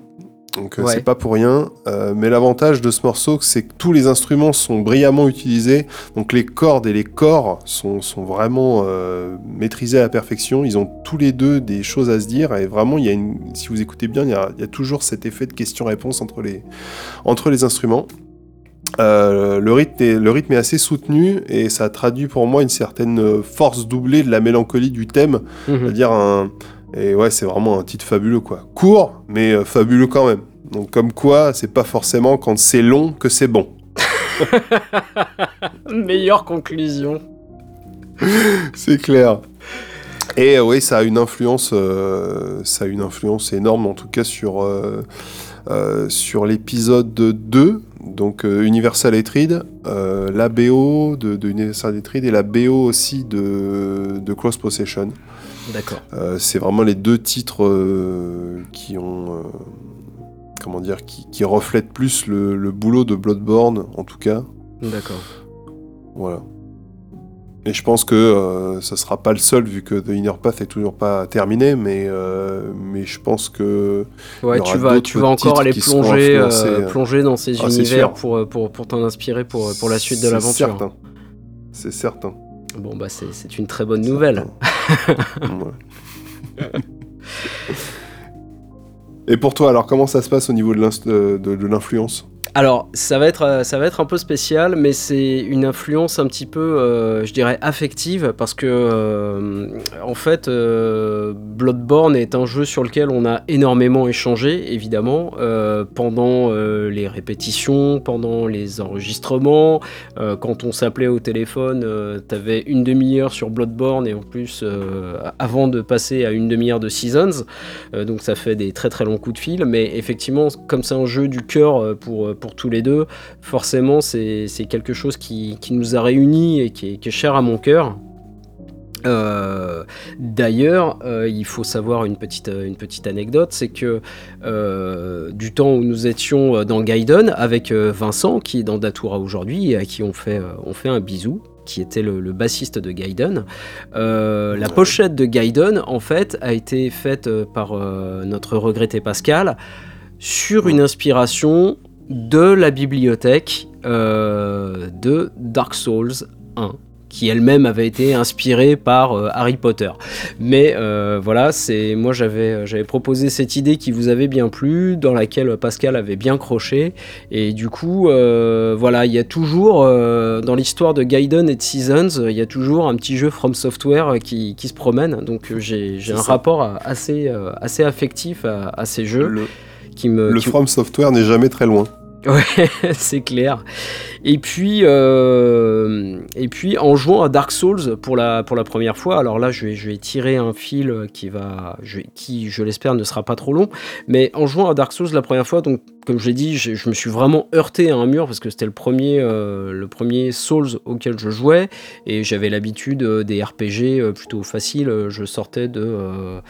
Donc euh, Ouais. c'est pas pour rien. Euh, mais l'avantage de ce morceau, c'est que tous les instruments sont brillamment utilisés. Donc les cordes et les corps sont, sont vraiment euh, maîtrisés à la perfection. Ils ont tous les deux des choses à se dire. Et vraiment, il y a une, si vous écoutez bien, il y a, il y a toujours cet effet de question-réponse entre les, entre les instruments. Euh, le, rythme est, le rythme est assez soutenu et ça traduit pour moi une certaine force doublée de la mélancolie du thème Mhm. c'est-à-dire un. Et ouais, c'est vraiment un titre fabuleux, quoi. Court, mais euh, fabuleux quand même. Donc, comme quoi, c'est pas forcément quand c'est long que c'est bon. Meilleure conclusion. C'est clair. Et euh, oui, ça a une influence, euh, ça a une influence énorme, en tout cas, sur, sur l'épisode 2, donc Universal euh, la BO de, de Universal Hatred et la BO aussi de, de Close Possession. D'accord. Euh, c'est vraiment les deux titres euh, qui ont. euh, comment dire qui, qui reflètent plus le, le boulot de Bloodborne, en tout cas. D'accord. Voilà. Et je pense que euh, ça sera pas le seul, vu que The Inner Path est toujours pas terminé, mais, euh, mais je pense que. Ouais, tu vas, d'autres tu vas encore aller plonger, euh, dans ces Ah, c'est univers pour, pour, pour t'en inspirer pour, pour la suite de c'est l'aventure. certain. C'est certain. Bon, bah, c'est une très bonne nouvelle. Et pour toi, alors comment ça se passe au niveau de euh, l'influence? Alors, ça va être, euh, ça va être un peu spécial, mais c'est une influence un petit peu, euh, je dirais, affective, parce que, euh, en fait, Bloodborne est un jeu sur lequel on a énormément échangé, évidemment, pendant les répétitions, pendant les enregistrements, quand on s'appelait au téléphone, t'avais une demi-heure sur Bloodborne, et en plus, avant de passer à une demi-heure de Seasons, donc ça fait des très très longs coups de fil, mais effectivement, comme c'est un jeu du cœur pour, pour tous les deux, forcément c'est quelque chose qui, qui nous a réunis et qui est, qui est cher à mon cœur. Euh, D'ailleurs, euh, il faut savoir une petite, euh, une petite anecdote, c'est que euh, du temps où nous étions dans Gaiden avec Vincent, qui est dans Datura aujourd'hui et à qui on fait, on fait un bisou, qui était le, le bassiste de Gaiden, euh, la pochette de Gaiden, en fait, a été faite par euh, notre regretté Pascal sur une inspiration de la bibliothèque euh, de Dark Souls 1 qui elle-même avait été inspirée par euh, Harry Potter. Mais euh, voilà, c'est moi j'avais j'avais proposé cette idée qui vous avait bien plu, dans laquelle Pascal avait bien croché, et du coup euh, voilà, il y a toujours dans l'histoire de Gaiden et de Seasons, il y a toujours un petit jeu From Software qui, qui se promène. Donc j'ai un ça. rapport à- assez assez affectif à, à ces jeux Le, qui me le qui- From Software n'est jamais très loin. Ouais, c'est clair. Et puis, euh, et puis, en jouant à Dark Souls pour la, première fois, alors là, je vais, tirer un fil qui va, qui, je l'espère, ne sera pas trop long. Mais en jouant à Dark Souls la première fois, donc, comme je l'ai dit, je, me suis vraiment heurté à un mur parce que c'était le premier, euh, Souls auquel je jouais et j'avais l'habitude euh, des RPG euh, plutôt faciles. Je sortais de.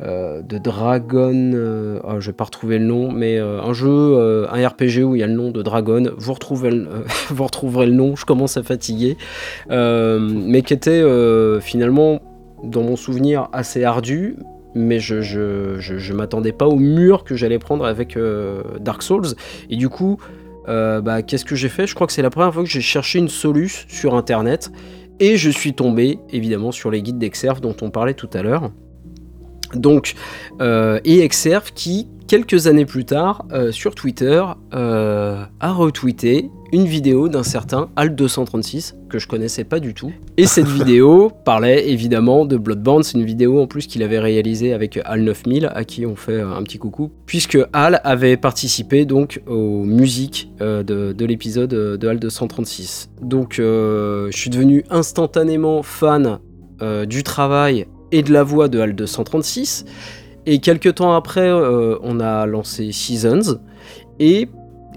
Dragon, ah, je vais pas retrouver le nom, mais un jeu, un RPG où il y a le nom de Dragon, vous, retrouvez le- vous retrouverez le nom, je commence à fatiguer, mais qui était finalement, dans mon souvenir, assez ardu, mais je, je, je, m'attendais pas au mur que j'allais prendre avec euh, Dark Souls, et du coup, euh, bah, qu'est-ce que j'ai fait? Je crois que c'est la première fois que j'ai cherché une soluce sur Internet, et je suis tombé, évidemment, sur les guides d'Exerf dont on parlait tout à l'heure. Donc, euh, et Exerf qui, quelques années plus tard, sur Twitter, a retweeté une vidéo d'un certain Alt236 que je connaissais pas du tout. Et cette vidéo parlait évidemment de Bloodborne. C'est une vidéo en plus qu'il avait réalisée avec Al9000, à qui on fait un petit coucou, puisque Al avait participé donc aux musiques euh, de, de l'épisode de Alt236. Donc, euh, je suis devenu instantanément fan euh, du travail et de la voix de HAL 236. Et quelques temps après, euh, on a lancé Seasons. Et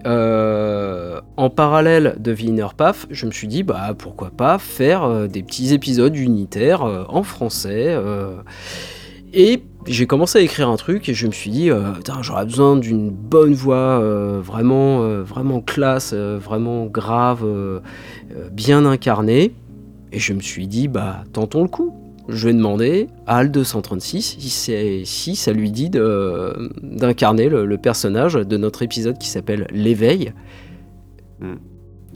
euh, en parallèle de Wiener Paf, je me suis dit bah pourquoi pas faire euh, des petits épisodes unitaires euh, en français. et j'ai commencé à écrire un truc et je me suis dit j'aurais besoin d'une bonne voix vraiment vraiment classe, vraiment grave, bien incarnée. Et je me suis dit bah tentons le coup je vais demander à Al 236 si, si ça lui dit d'incarner le, personnage de notre épisode qui s'appelle L'éveil. Hmm.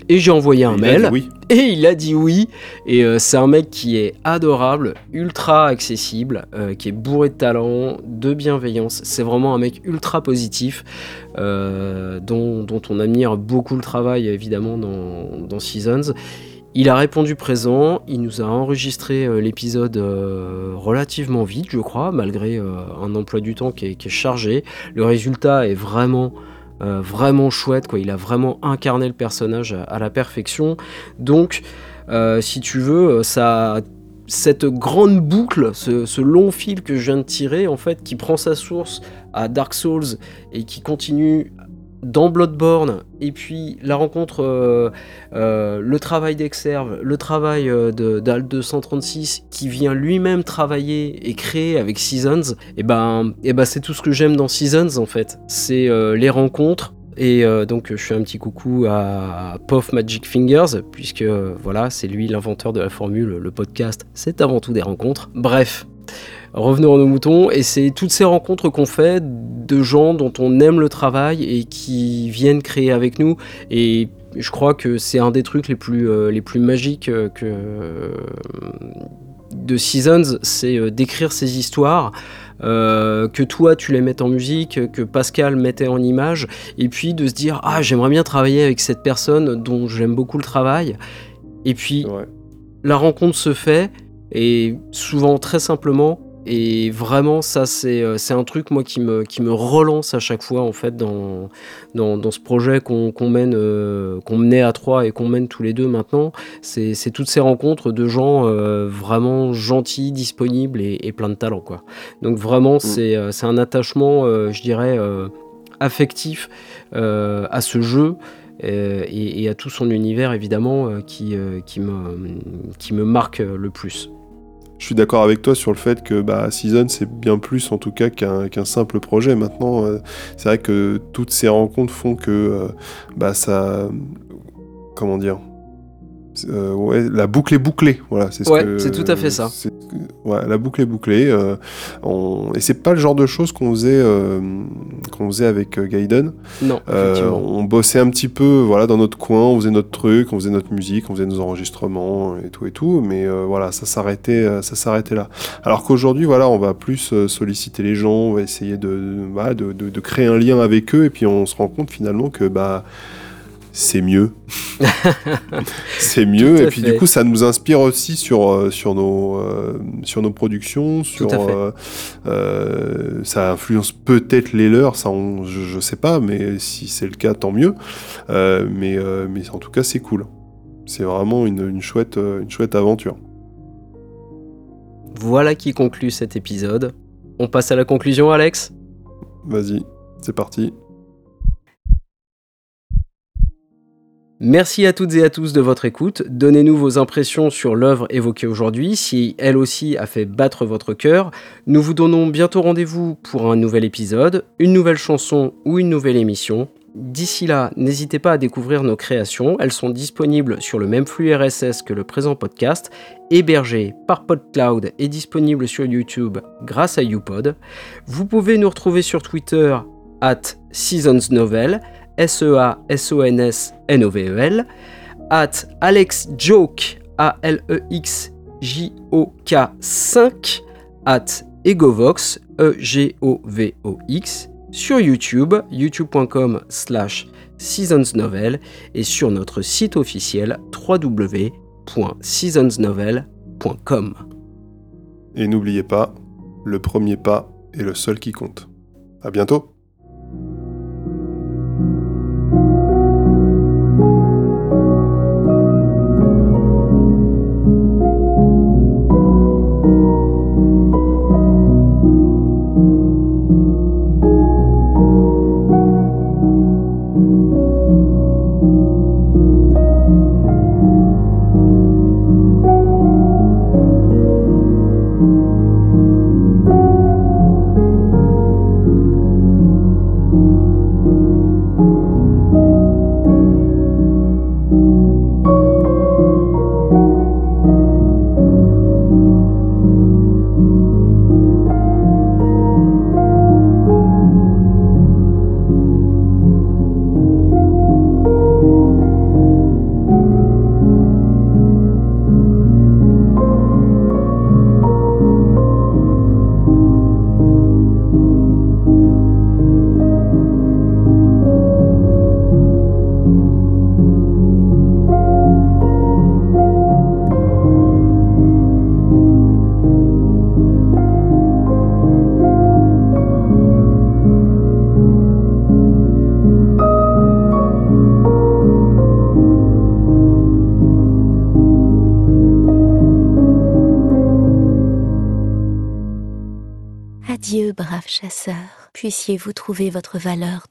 Et j'ai envoyé un mail. Et il a dit oui. Et euh, c'est un mec qui est adorable, ultra accessible, euh, qui est bourré de talent, de bienveillance. C'est vraiment un mec ultra positif, euh, dont, dont, on admire beaucoup le travail évidemment dans, dans Seasons. Il a répondu présent, il nous a enregistré euh, l'épisode euh, relativement vite, je crois, malgré euh, un emploi du temps qui est, chargé. Le résultat est vraiment, vraiment chouette, quoi. il a vraiment incarné le personnage à, la perfection. Donc, si tu veux, ça cette grande boucle, ce, ce, long fil que je viens de tirer, en fait, qui prend sa source à Dark Souls et qui continue dans Bloodborne, et puis la rencontre, euh, euh, le travail d'Exerve, le travail euh, d'Al 236 qui vient lui-même travailler et créer avec Seasons, et ben, et ben c'est tout ce que j'aime dans Seasons en fait. C'est les rencontres. Et donc je fais un petit coucou à Puff Magic Fingers, puisque voilà, c'est lui l'inventeur de la formule, le podcast, c'est avant tout des rencontres. Bref, revenons à nos moutons, et c'est toutes ces rencontres qu'on fait de gens dont on aime le travail et qui viennent créer avec nous. Et je crois que c'est un des trucs les plus, euh, les plus magiques euh, que, de Seasons, c'est euh, d'écrire ces histoires. que toi tu les mettes en musique, que Pascal mettait en image, et puis de se dire ah j'aimerais bien travailler avec cette personne dont j'aime beaucoup le travail, et puis la rencontre se fait, et souvent très simplement et vraiment, ça, euh, c'est un truc, moi, qui me, qui me relance à chaque fois, en fait, dans, dans, ce projet qu'on mène, euh, qu'on menait à trois et qu'on mène tous les deux maintenant. C'est toutes ces rencontres de gens euh, vraiment gentils, disponibles et, plein de talent, quoi. Donc, vraiment, mm. c'est un attachement, je dirais, affectif à ce jeu. Et, et, à tout son univers évidemment qui, qui, me, qui me marque le plus je suis d'accord avec toi sur le fait que bah, Season, c'est bien plus en tout cas qu'un simple projet. Maintenant, euh, c'est vrai que toutes ces rencontres font que euh, bah, ça. Comment dire euh, ouais, la boucle est bouclée, voilà. C'est ouais, c'est tout à fait ça. Ouais, la boucle est bouclée. Euh, on... Et c'est pas le genre de choses qu'on faisait, euh, qu'on faisait avec Gaiden. Non. on bossait un petit peu, voilà, dans notre coin, on faisait notre truc, on faisait notre musique, on faisait nos enregistrements et tout et tout. Mais voilà, ça s'arrêtait, ça s'arrêtait là. Alors qu'aujourd'hui, voilà, on va plus solliciter les gens, on va essayer de, de, de, de, créer un lien avec eux, et puis on se rend compte finalement que bah c'est mieux. c'est mieux. Et puis du coup, ça nous inspire aussi sur, euh, sur, nos, euh, sur nos productions. Sur, euh, ça influence peut-être les leurs, ça je, ne sais pas, mais si c'est le cas, tant mieux. mais, mais en tout cas, c'est cool. C'est vraiment une, une, chouette, une chouette aventure. Voilà qui conclut cet épisode. On passe à la conclusion, Alex? Vas-y, c'est parti. Merci à toutes et à tous de votre écoute. Donnez-nous vos impressions sur l'œuvre évoquée aujourd'hui, si elle aussi a fait battre votre cœur. Nous vous donnons bientôt rendez-vous pour un nouvel épisode, une nouvelle chanson ou une nouvelle émission. D'ici là, n'hésitez pas à découvrir nos créations. Elles sont disponibles sur le même flux RSS que le présent podcast, hébergé par PodCloud et disponible sur YouTube grâce à YouPod. Vous pouvez nous retrouver sur Twitter at SeasonsNovel S-E-A-S-O-N-S-N-O-V-E-L, at AlexJoke, A-L-E-X-J-O-K 5, at Egovox, E-G-O-V-O-X, sur YouTube, youtube.com slash seasonsnovel et sur notre site officiel www.seasonsnovel.com. Et n'oubliez pas, le premier pas est le seul qui compte. À bientôt! Chasseur. Puissiez-vous trouver votre valeur